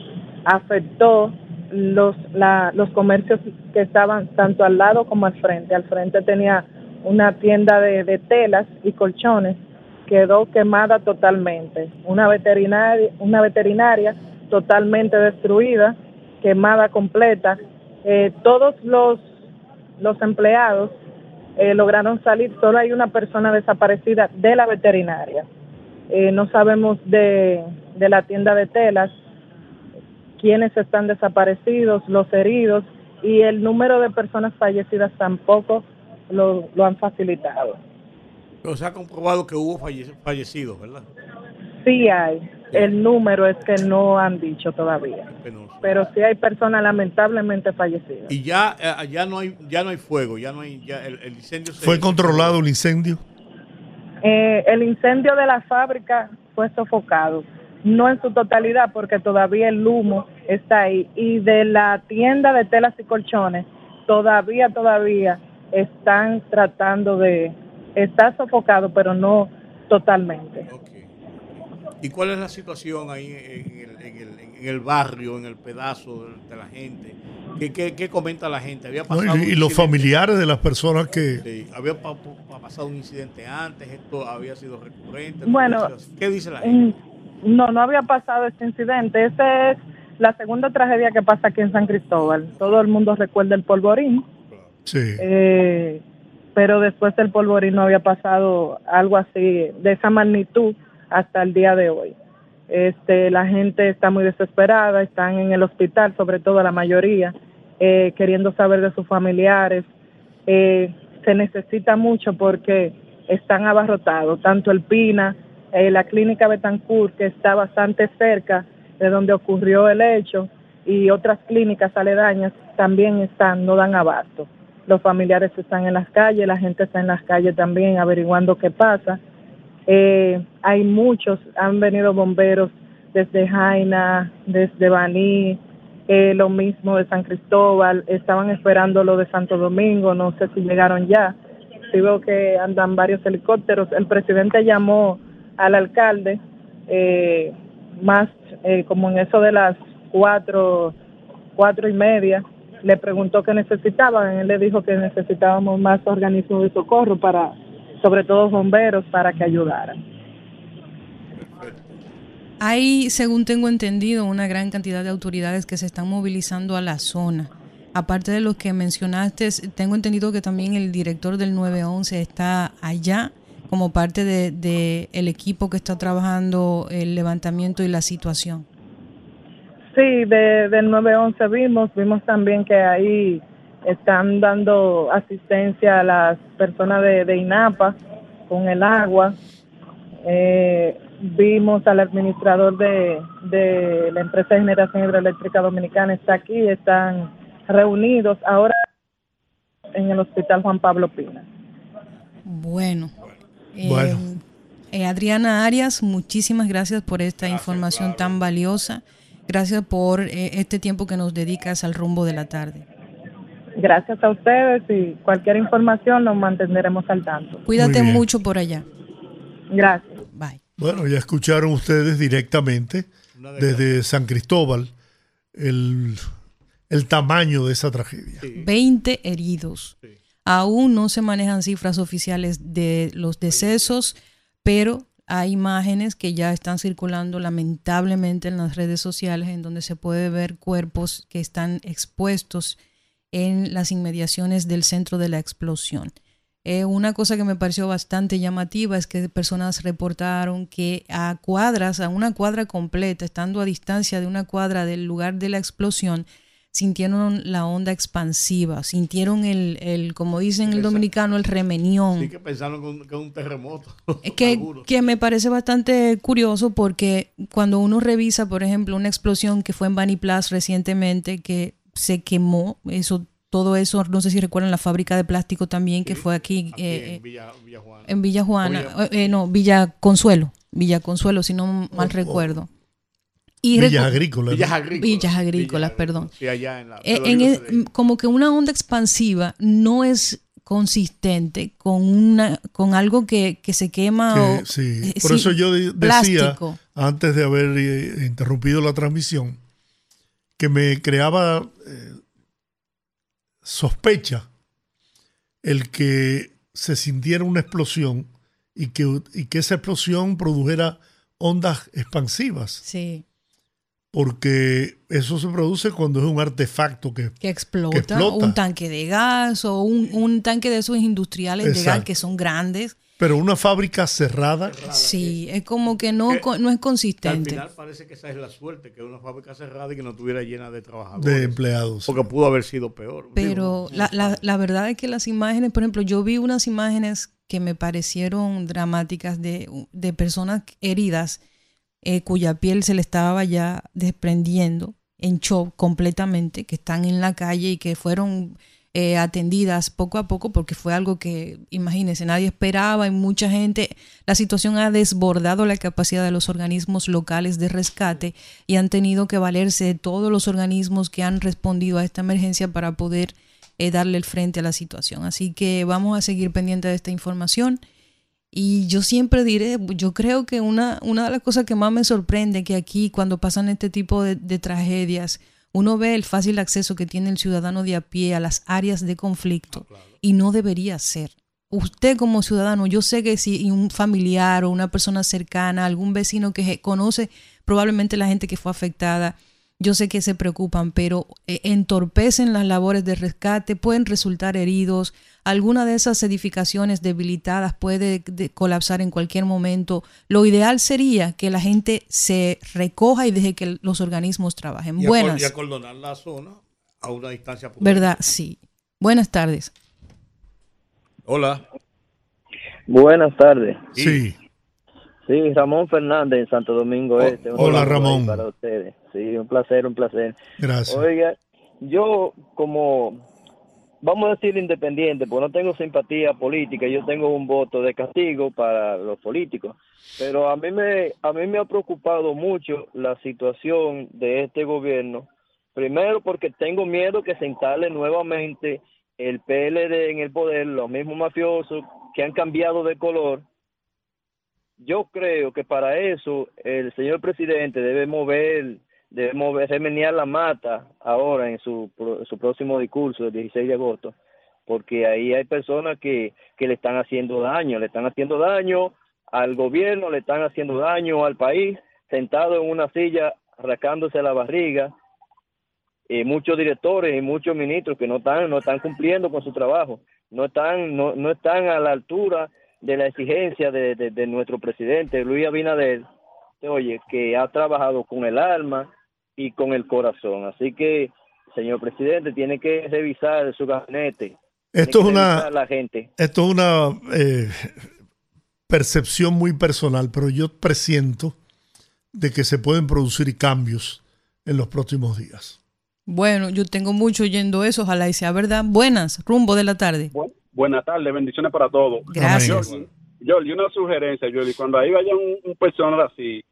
afectó los, la- los comercios que estaban tanto al lado como al frente. Al frente tenía una tienda de, de telas y colchones, quedó quemada totalmente. Una veterinaria, una veterinaria totalmente destruida, quemada completa. Eh, todos los, los empleados eh, lograron salir. Solo hay una persona desaparecida de la veterinaria. Eh, no sabemos de, de la tienda de telas quiénes están desaparecidos, los heridos y el número de personas fallecidas tampoco lo, lo han facilitado. Pero se ha comprobado que hubo falle- fallecidos, ¿verdad? Sí hay, el número es que no han dicho todavía, pero sí hay personas lamentablemente fallecidas. Y ya, eh, ya no hay, ya no hay fuego, ya no hay, ya el, el incendio se ¿Fue controlado el incendio? Eh, el incendio de la fábrica fue sofocado, no en su totalidad porque todavía el humo está ahí. Y de la tienda de telas y colchones, todavía, todavía están tratando de... Está sofocado, pero no totalmente. ¿Y cuál es la situación ahí en el, en el, en el barrio, en el pedazo de, de la gente? ¿Qué, qué, qué comenta la gente? ¿Había ¿no? pasado Y, los incidente? familiares de las personas que... Sí, ¿Había pa- pa- pasado un incidente antes? ¿Esto había sido recurrente? Bueno, ¿Qué dice la gente? No, no había pasado este incidente. Esa es la segunda tragedia que pasa aquí en San Cristóbal. Todo el mundo recuerda el polvorín. Sí. Eh, pero después del polvorín no había pasado algo así de esa magnitud hasta el día de hoy. Este, la gente está muy desesperada, están en el hospital, sobre todo la mayoría, eh, queriendo saber de sus familiares. Eh, se necesita mucho porque están abarrotados, tanto el Pina, eh, la clínica Betancourt, que está bastante cerca de donde ocurrió el hecho, y otras clínicas aledañas también están, no dan abasto. Los familiares están en las calles, la gente está en las calles también averiguando qué pasa. Eh, hay muchos, han venido bomberos desde Jaina, desde Baní, eh, lo mismo de San Cristóbal, estaban esperando lo de Santo Domingo, no sé si llegaron ya. Sí veo que andan varios helicópteros. El presidente llamó al alcalde eh, más eh, como en eso de las cuatro, cuatro y media, le preguntó qué necesitaban. Él le dijo que necesitábamos más organismos de socorro para, sobre todo bomberos, para que ayudaran. Hay, según tengo entendido, una gran cantidad de autoridades que se están movilizando a la zona. Aparte de los que mencionaste, tengo entendido que también el director del 911 está allá como parte del de, el equipo que está trabajando el levantamiento y la situación. Sí, de, del 911 vimos, vimos también que ahí están dando asistencia a las personas de, de INAPA con el agua. Eh, vimos al administrador de, de la empresa de generación hidroeléctrica dominicana, está aquí, están reunidos ahora en el hospital Juan Pablo Pina. Bueno. Eh, Bueno. eh, Adriana Arias, muchísimas gracias por esta información tan valiosa. Gracias por eh, este tiempo que nos dedicas al rumbo de la tarde. Gracias a ustedes y cualquier información nos mantendremos al tanto. Cuídate mucho por allá. Gracias. Bye. Bueno, ya escucharon ustedes directamente desde San Cristóbal el, el tamaño de esa tragedia. 20 heridos. Aún no se manejan cifras oficiales de los decesos, pero hay imágenes que ya están circulando lamentablemente en las redes sociales en donde se puede ver cuerpos que están expuestos en las inmediaciones del centro de la explosión. Eh, una cosa que me pareció bastante llamativa es que personas reportaron que a cuadras, a una cuadra completa, estando a distancia de una cuadra del lugar de la explosión, sintieron la onda expansiva, sintieron el, el como dicen el dominicano, el remenión. Sí que pensaron que un, terremoto. Es que, que me parece bastante curioso porque cuando uno revisa, por ejemplo, una explosión que fue en Bani Place recientemente, que se quemó, eso todo eso, no sé si recuerdan la fábrica de plástico también que fue aquí, eh, en Villa, Villa Juana. en Villa Juana, Villa- eh, eh, no, Villa Consuelo, Villa Consuelo, si no mal recuerdo. Y Villas agrícolas. Villas agrícolas. Villas agrícolas, perdón. Sí, allá en la. Eh, en como que una onda expansiva no es consistente con una con algo que, que se quema Que, o sí, eh, por sí, eso yo de- decía, plástico. antes de haber eh, interrumpido la transmisión, que me creaba eh, sospecha el que se sintiera una explosión y que, y que esa explosión produjera ondas expansivas, Sí, porque eso se produce cuando es un artefacto que, que explota, que explota. un tanque de gas o un, un tanque de esos industriales de gas Exacto. que son grandes. pero una fábrica cerrada, Sí, es como que no, Que- no es Que al consistente. final parece que esa es la suerte, que una fábrica cerrada y que no estuviera llena de trabajadores. de empleados. Porque pudo haber sido peor. Pero la, la, la verdad es que las imágenes, por ejemplo, yo vi unas imágenes que me parecieron dramáticas de, de personas heridas eh, cuya piel se le estaba ya desprendiendo en shock completamente, que están en la calle y que fueron eh, atendidas poco a poco porque fue algo que, imagínense, nadie esperaba y mucha gente, la situación ha desbordado la capacidad de los organismos locales de rescate y han tenido que valerse de todos los organismos que han respondido a esta emergencia para poder eh, darle el frente a la situación. Así que vamos a seguir pendiente de esta información. Y yo siempre diré, yo creo que una, una de las cosas que más me sorprende que aquí cuando pasan este tipo de, de tragedias, uno ve el fácil acceso que tiene el ciudadano de a pie a las áreas de conflicto y no debería ser. Usted como ciudadano, yo sé que si un familiar o una persona cercana, algún vecino que conoce probablemente la gente que fue afectada, yo sé que se preocupan, pero eh, entorpecen las labores de rescate, pueden resultar heridos, alguna de esas edificaciones debilitadas puede de- colapsar en cualquier momento. Lo ideal sería que la gente se recoja y deje que los organismos trabajen. Y, Buenas. y acordonar la zona a una distancia prudente. ¿Verdad? Sí. Buenas tardes. Hola. Buenas tardes. Sí. Sí, Ramón Fernández en Santo Domingo Este. Un hola, Ramón. Para ustedes. Sí, un placer, un placer. Gracias. Oiga, yo como, vamos a decir independiente, porque no tengo simpatía política, yo tengo un voto de castigo para los políticos, pero a mí me, a mí me ha preocupado mucho la situación de este gobierno, primero porque tengo miedo que se instale nuevamente el PLD en el poder, los mismos mafiosos que han cambiado de color, yo creo que para eso el señor presidente debe mover, debe mover, remeniar la mata ahora en su, su próximo discurso del 16 de agosto, porque ahí hay personas que, que le están haciendo daño, le están haciendo daño al gobierno, le están haciendo daño al país, sentado en una silla rascándose la barriga, y muchos directores y muchos ministros que no están no están cumpliendo con su trabajo no están no, no están a la altura de la exigencia de, de- de nuestro presidente Luis Abinader oye que ha trabajado con el alma y con el corazón así que señor presidente tiene que revisar su gabinete Esto es una- la gente Esto es una eh, percepción muy personal, pero yo presiento de que se pueden producir cambios en los próximos días. Bueno, yo tengo mucho oyendo eso, ojalá y sea verdad. Buenas, rumbo de la tarde. Buenas tardes, bendiciones para todos. Gracias. Jordi, Jordi, una sugerencia, Jordi. Cuando ahí vaya un, un personal así,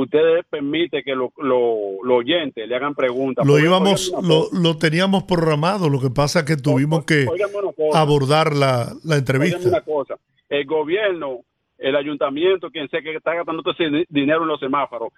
ustedes permite que los lo, lo oyentes le hagan preguntas. Lo íbamos, lo, lo teníamos programado, lo que pasa es que tuvimos que cosa. abordar la, la entrevista. una cosa, el gobierno, el ayuntamiento, quien sea que está gastando todo ese di- dinero en los semáforos,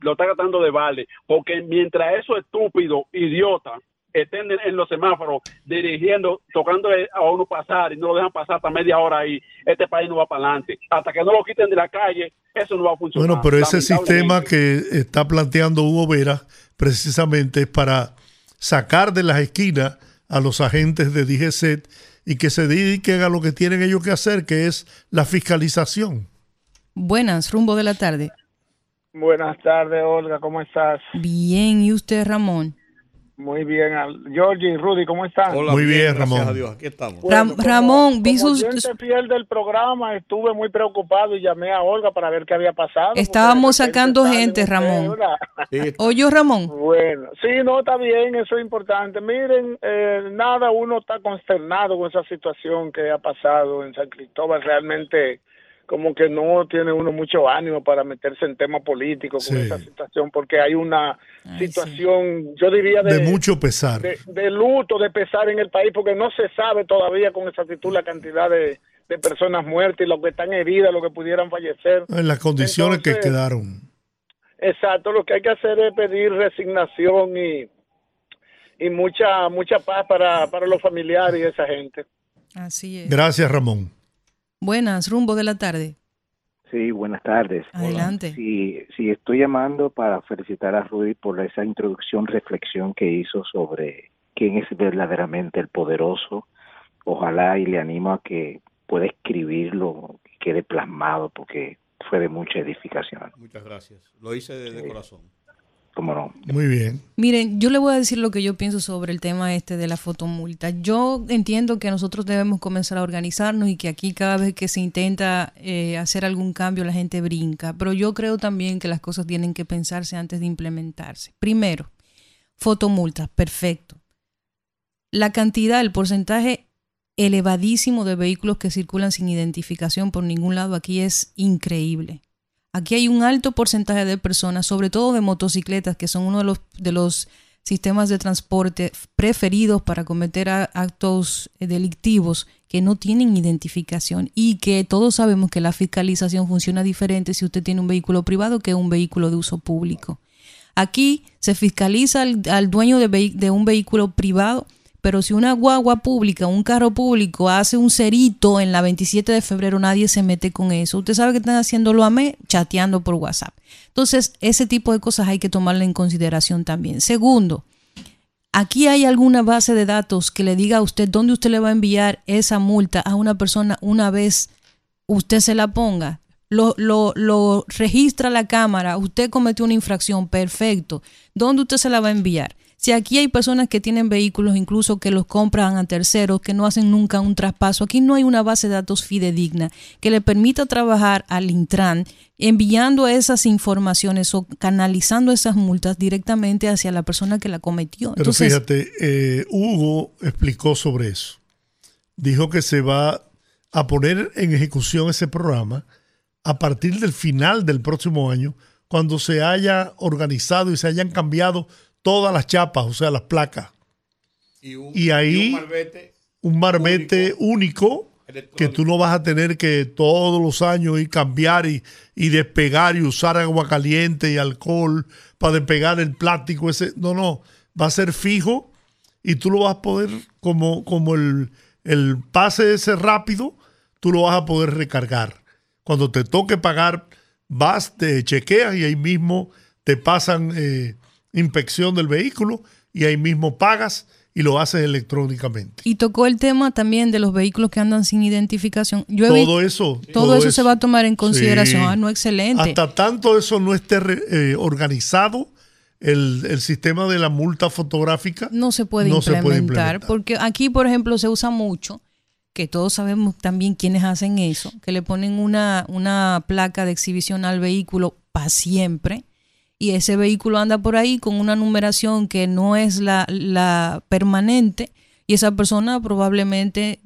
lo está gastando de vale, porque mientras esos estúpidos, idiotas, estén en, los semáforos dirigiendo, tocando a uno pasar y no lo dejan pasar hasta media hora ahí, este país no va para adelante. Hasta que no lo quiten de la calle, eso no va a funcionar. Bueno, pero ese sistema que está planteando Hugo Vera precisamente es para sacar de las esquinas a los agentes de DGCET y que se dediquen a lo que tienen ellos que hacer, que es la fiscalización. Buenas, rumbo de la tarde. Buenas tardes, Olga, ¿cómo estás? Bien, ¿y usted, Ramón? Muy bien, al- Georgie y Rudy, ¿cómo están? Muy bien, gracias Ramón. a Dios, aquí estamos. Ram- Ramón, vi sus- fiel del programa, estuve muy preocupado y llamé a Olga para ver qué había pasado. Estábamos sacando gente, Ramón. Oye, Ramón. Bueno, sí, no, está bien, eso es importante. Miren, eh, nada, uno está consternado con esa situación que ha pasado en San Cristóbal. Realmente, como que no tiene uno mucho ánimo para meterse en tema político con Sí. esa situación, porque hay una situación, yo diría, de, De mucho pesar. de, de luto, de pesar en el país, porque no se sabe todavía con exactitud la cantidad de, de personas muertas y los que están heridas, los que pudieran fallecer. En las condiciones que quedaron. Exacto, lo que hay que hacer es pedir resignación y, y mucha mucha paz para, para los familiares y esa gente. Así es. Gracias, Ramón. Buenas, rumbo de la tarde. Sí, buenas tardes. Adelante. Sí, sí, estoy llamando para felicitar a Rudy por esa introducción, reflexión que hizo sobre quién es verdaderamente el poderoso. Ojalá y le animo a que pueda escribirlo y quede plasmado porque fue de mucha edificación. Muchas gracias. Lo hice de, de corazón. ¿Cómo no? Muy bien. Miren, yo le voy a decir lo que yo pienso sobre el tema este de la fotomulta. Yo entiendo que nosotros debemos comenzar a organizarnos y que aquí cada vez que se intenta eh, hacer algún cambio la gente brinca, pero yo creo también que las cosas tienen que pensarse antes de implementarse. Primero, fotomultas, perfecto. La cantidad, el porcentaje elevadísimo de vehículos que circulan sin identificación por ningún lado aquí es increíble. Aquí hay un alto porcentaje de personas, sobre todo de motocicletas, que son uno de los, de los sistemas de transporte preferidos para cometer actos eh, delictivos que no tienen identificación y que todos sabemos que la fiscalización funciona diferente si usted tiene un vehículo privado que un vehículo de uso público. Aquí se fiscaliza al, al dueño de, de un vehículo privado, pero si una guagua pública, un carro público hace un cerito en la 27 de febrero, nadie se mete con eso. Usted sabe que están haciéndolo a mí, chateando por WhatsApp. Entonces, ese tipo de cosas hay que tomarla en consideración también. Segundo, aquí hay alguna base de datos que le diga a usted dónde usted le va a enviar esa multa a una persona una vez usted se la ponga. Lo, lo, lo registra la cámara, usted cometió una infracción, perfecto. ¿Dónde usted se la va a enviar? Si aquí hay personas que tienen vehículos incluso que los compran a terceros, que no hacen nunca un traspaso, aquí no hay una base de datos fidedigna que le permita trabajar al Intran enviando esas informaciones o canalizando esas multas directamente hacia la persona que la cometió. Pero Entonces, fíjate, eh, Hugo explicó sobre eso. Dijo que se va a poner en ejecución ese programa a partir del final del próximo año, cuando se haya organizado y se hayan cambiado todas las chapas, o sea, las placas. Y, ahí un marbete único, que tú no vas a tener que todos los años ir cambiar y, y despegar y usar agua caliente y alcohol para despegar el plástico ese. No, no, va a ser fijo y tú lo vas a poder, como, como el, el pase ese rápido, tú lo vas a poder recargar. Cuando te toque pagar, vas, te chequeas y ahí mismo te pasan eh, inspección del vehículo y ahí mismo pagas y lo haces electrónicamente. y tocó el tema también de los vehículos que andan sin identificación. Yo Todo eso. Todo, eso, se va a tomar en consideración. Sí. Ah, no, excelente. Hasta tanto eso no esté re- eh, organizado, el, el sistema de la multa fotográfica no se puede, no se implementar, puede implementar. porque aquí, por ejemplo, se usa mucho, que todos sabemos también quiénes hacen eso, que le ponen una, una placa de exhibición al vehículo para siempre y ese vehículo anda por ahí con una numeración que no es la, la permanente y esa persona probablemente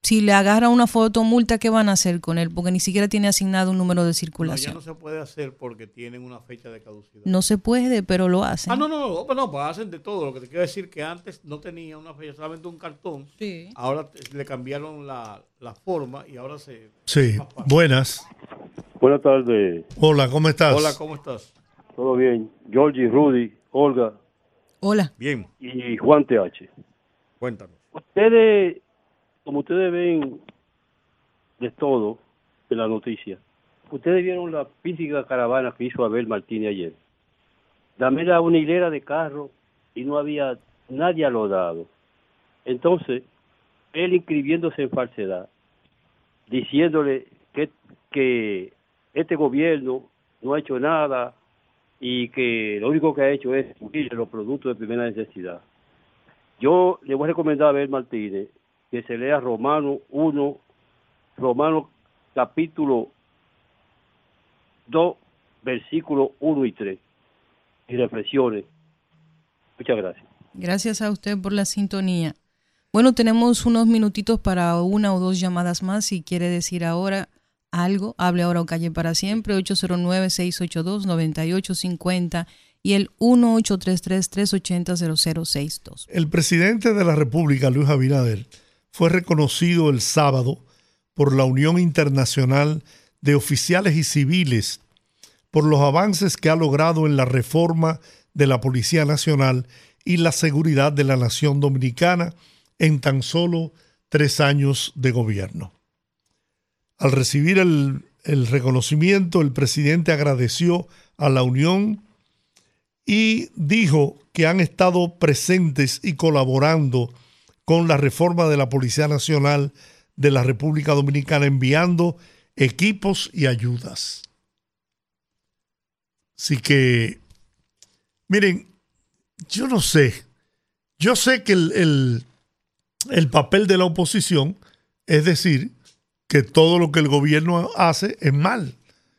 si le agarra una foto multa, ¿qué van a hacer con él? Porque ni siquiera tiene asignado un número de No, ya circulación. no se puede hacer porque tienen una fecha de caducidad. No se puede, pero lo hacen. Ah, no, no, no, no, pues hacen de todo. Lo que te quiero decir que antes no tenía una fecha, solamente un cartón. Sí. Ahora le cambiaron la, la forma y ahora se... Sí, buenas. Buenas tardes. Hola, ¿cómo estás? Hola, ¿cómo estás? Todo bien. Georgie, Rudy, Olga Hola. Bien. y Juan TH. Cuéntanos. Ustedes, como ustedes ven de todo en la noticia, ustedes vieron la física caravana que hizo Abel Martínez ayer. Dame era una hilera de carro y no había nadie a lo dado. Entonces, él inscribiéndose en falsedad, diciéndole que, que este gobierno no ha hecho nada y que lo único que ha hecho es subir los productos de primera necesidad. Yo le voy a recomendar a Abel Martínez que se lea Romano 1, Romano capítulo 2, versículos 1 y 3, y reflexiones. Muchas gracias. Gracias a usted por la sintonía. Bueno, tenemos unos minutitos para una o dos llamadas más. Si quiere decir ahora algo, hable ahora o calle para siempre. 809-682-9850 y el 1833-380-0062. El presidente de la República, Luis Abinader, fue reconocido el sábado por la Unión Internacional de Oficiales y Civiles por los avances que ha logrado en la reforma de la Policía Nacional y la seguridad de la nación dominicana en tan solo tres años de gobierno. Al recibir el, el reconocimiento, el presidente agradeció a la Unión y dijo que han estado presentes y colaborando con la reforma de la Policía Nacional de la República Dominicana, enviando equipos y ayudas. Así que, miren, yo no sé, yo sé que el, el, el papel de la oposición es decir que todo lo que el gobierno hace es mal,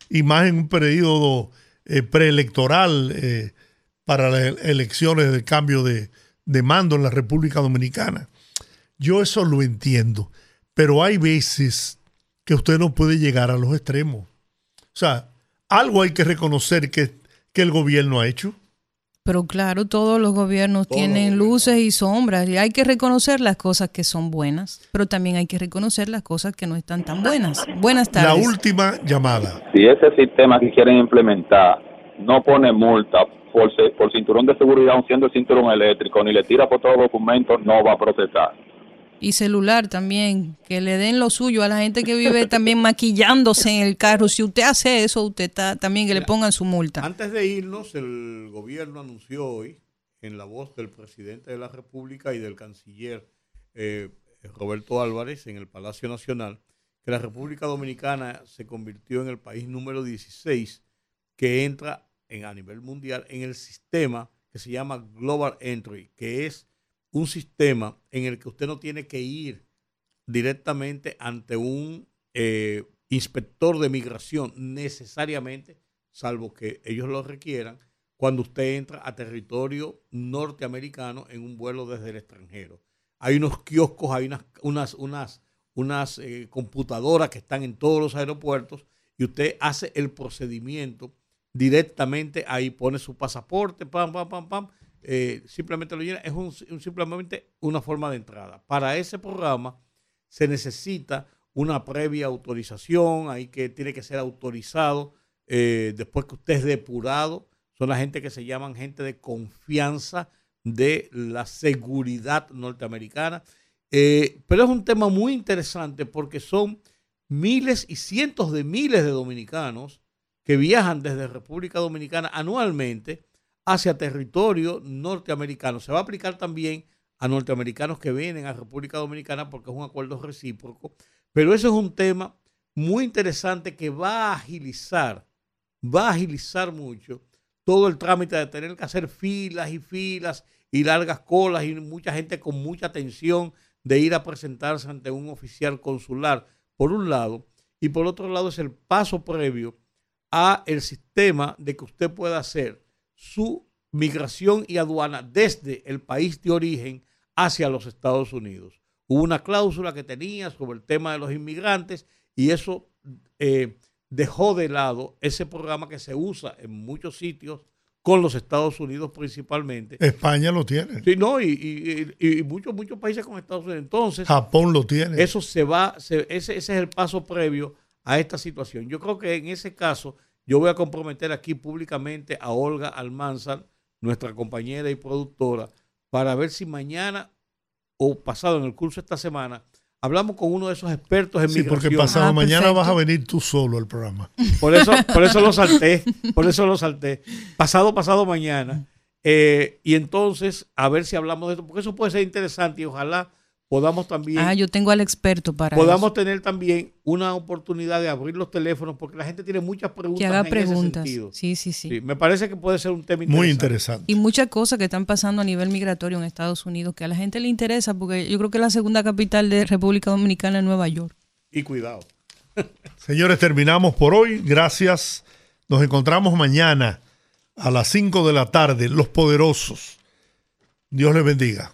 y más en un periodo eh, preelectoral eh, para las elecciones de cambio de, de mando en la República Dominicana. Yo eso lo entiendo, pero hay veces que usted no puede llegar a los extremos. O sea, algo hay que reconocer que, que el gobierno ha hecho. Pero claro, todos los gobiernos tienen luces y sombras y hay que reconocer las cosas que son buenas, pero también hay que reconocer las cosas que no están tan buenas. Buenas tardes. La última llamada. Si ese sistema que quieren implementar no pone multa por, por cinturón de seguridad, aun siendo el cinturón eléctrico, ni le tira por todos los documentos, no va a procesar. Y celular también, que le den lo suyo a la gente que vive también maquillándose en el carro. Si usted hace eso, usted está también que le pongan su multa. Antes de irnos, el gobierno anunció hoy, en la voz del presidente de la República y del canciller eh, Roberto Álvarez en el Palacio Nacional, que la República Dominicana se convirtió en el país número 16 que entra en, a nivel mundial en el sistema que se llama Global Entry, que es un sistema en el que usted no tiene que ir directamente ante un eh, inspector de migración necesariamente, salvo que ellos lo requieran, cuando usted entra a territorio norteamericano en un vuelo desde el extranjero. Hay unos kioscos, hay unas, unas, unas, unas eh, computadoras que están en todos los aeropuertos y usted hace el procedimiento directamente ahí, pone su pasaporte, pam, pam, pam, pam, eh, simplemente lo llena. Es un- simplemente una forma de entrada. Para ese programa se necesita una previa autorización, ahí que tiene que ser autorizado eh, después que usted es depurado. Son la gente que se llaman gente de confianza de la seguridad norteamericana. Eh, pero es un tema muy interesante porque son miles y cientos de miles de dominicanos que viajan desde República Dominicana anualmente hacia territorio norteamericano. Se va a aplicar también a norteamericanos que vienen a República Dominicana porque es un acuerdo recíproco. Pero eso es un tema muy interesante que va a agilizar, va a agilizar mucho todo el trámite de tener que hacer filas y filas y largas colas y mucha gente con mucha tensión de ir a presentarse ante un oficial consular, por un lado, y por otro lado es el paso previo a el sistema de que usted pueda hacer su migración y aduana desde el país de origen hacia los Estados Unidos. Hubo una cláusula que tenía sobre el tema de los inmigrantes y eso eh, dejó de lado ese programa que se usa en muchos sitios con los Estados Unidos principalmente. España lo tiene. Sí, no, y, y- muchos, muchos países con Estados Unidos. Entonces, Japón lo tiene. eso se va, se- ese, ese es el paso previo a esta situación. Yo creo que en ese caso, yo voy a comprometer aquí públicamente a Olga Almanzar, nuestra compañera y productora, para ver si mañana o pasado en el curso de esta semana hablamos con uno de esos expertos en Sí, migración. porque pasado mañana vas a venir tú solo al programa. Por eso, por eso lo salté, por eso lo salté. Pasado, pasado mañana. Eh, y entonces, a ver si hablamos de esto, porque eso puede ser interesante y ojalá podamos también Ah, yo tengo al experto para podamos eso. tener también una oportunidad de abrir los teléfonos porque la gente tiene muchas preguntas que haga en ese preguntas. sentido. Sí, sí, sí, Sí, me parece que puede ser un tema Muy interesante. interesante. Y muchas cosas que están pasando a nivel migratorio en Estados Unidos que a la gente le interesa porque yo creo que la segunda capital de República Dominicana es Nueva York. Y cuidado. Señores, terminamos por hoy. Gracias. Nos encontramos mañana a las 5 de la tarde. Los poderosos. Dios les bendiga.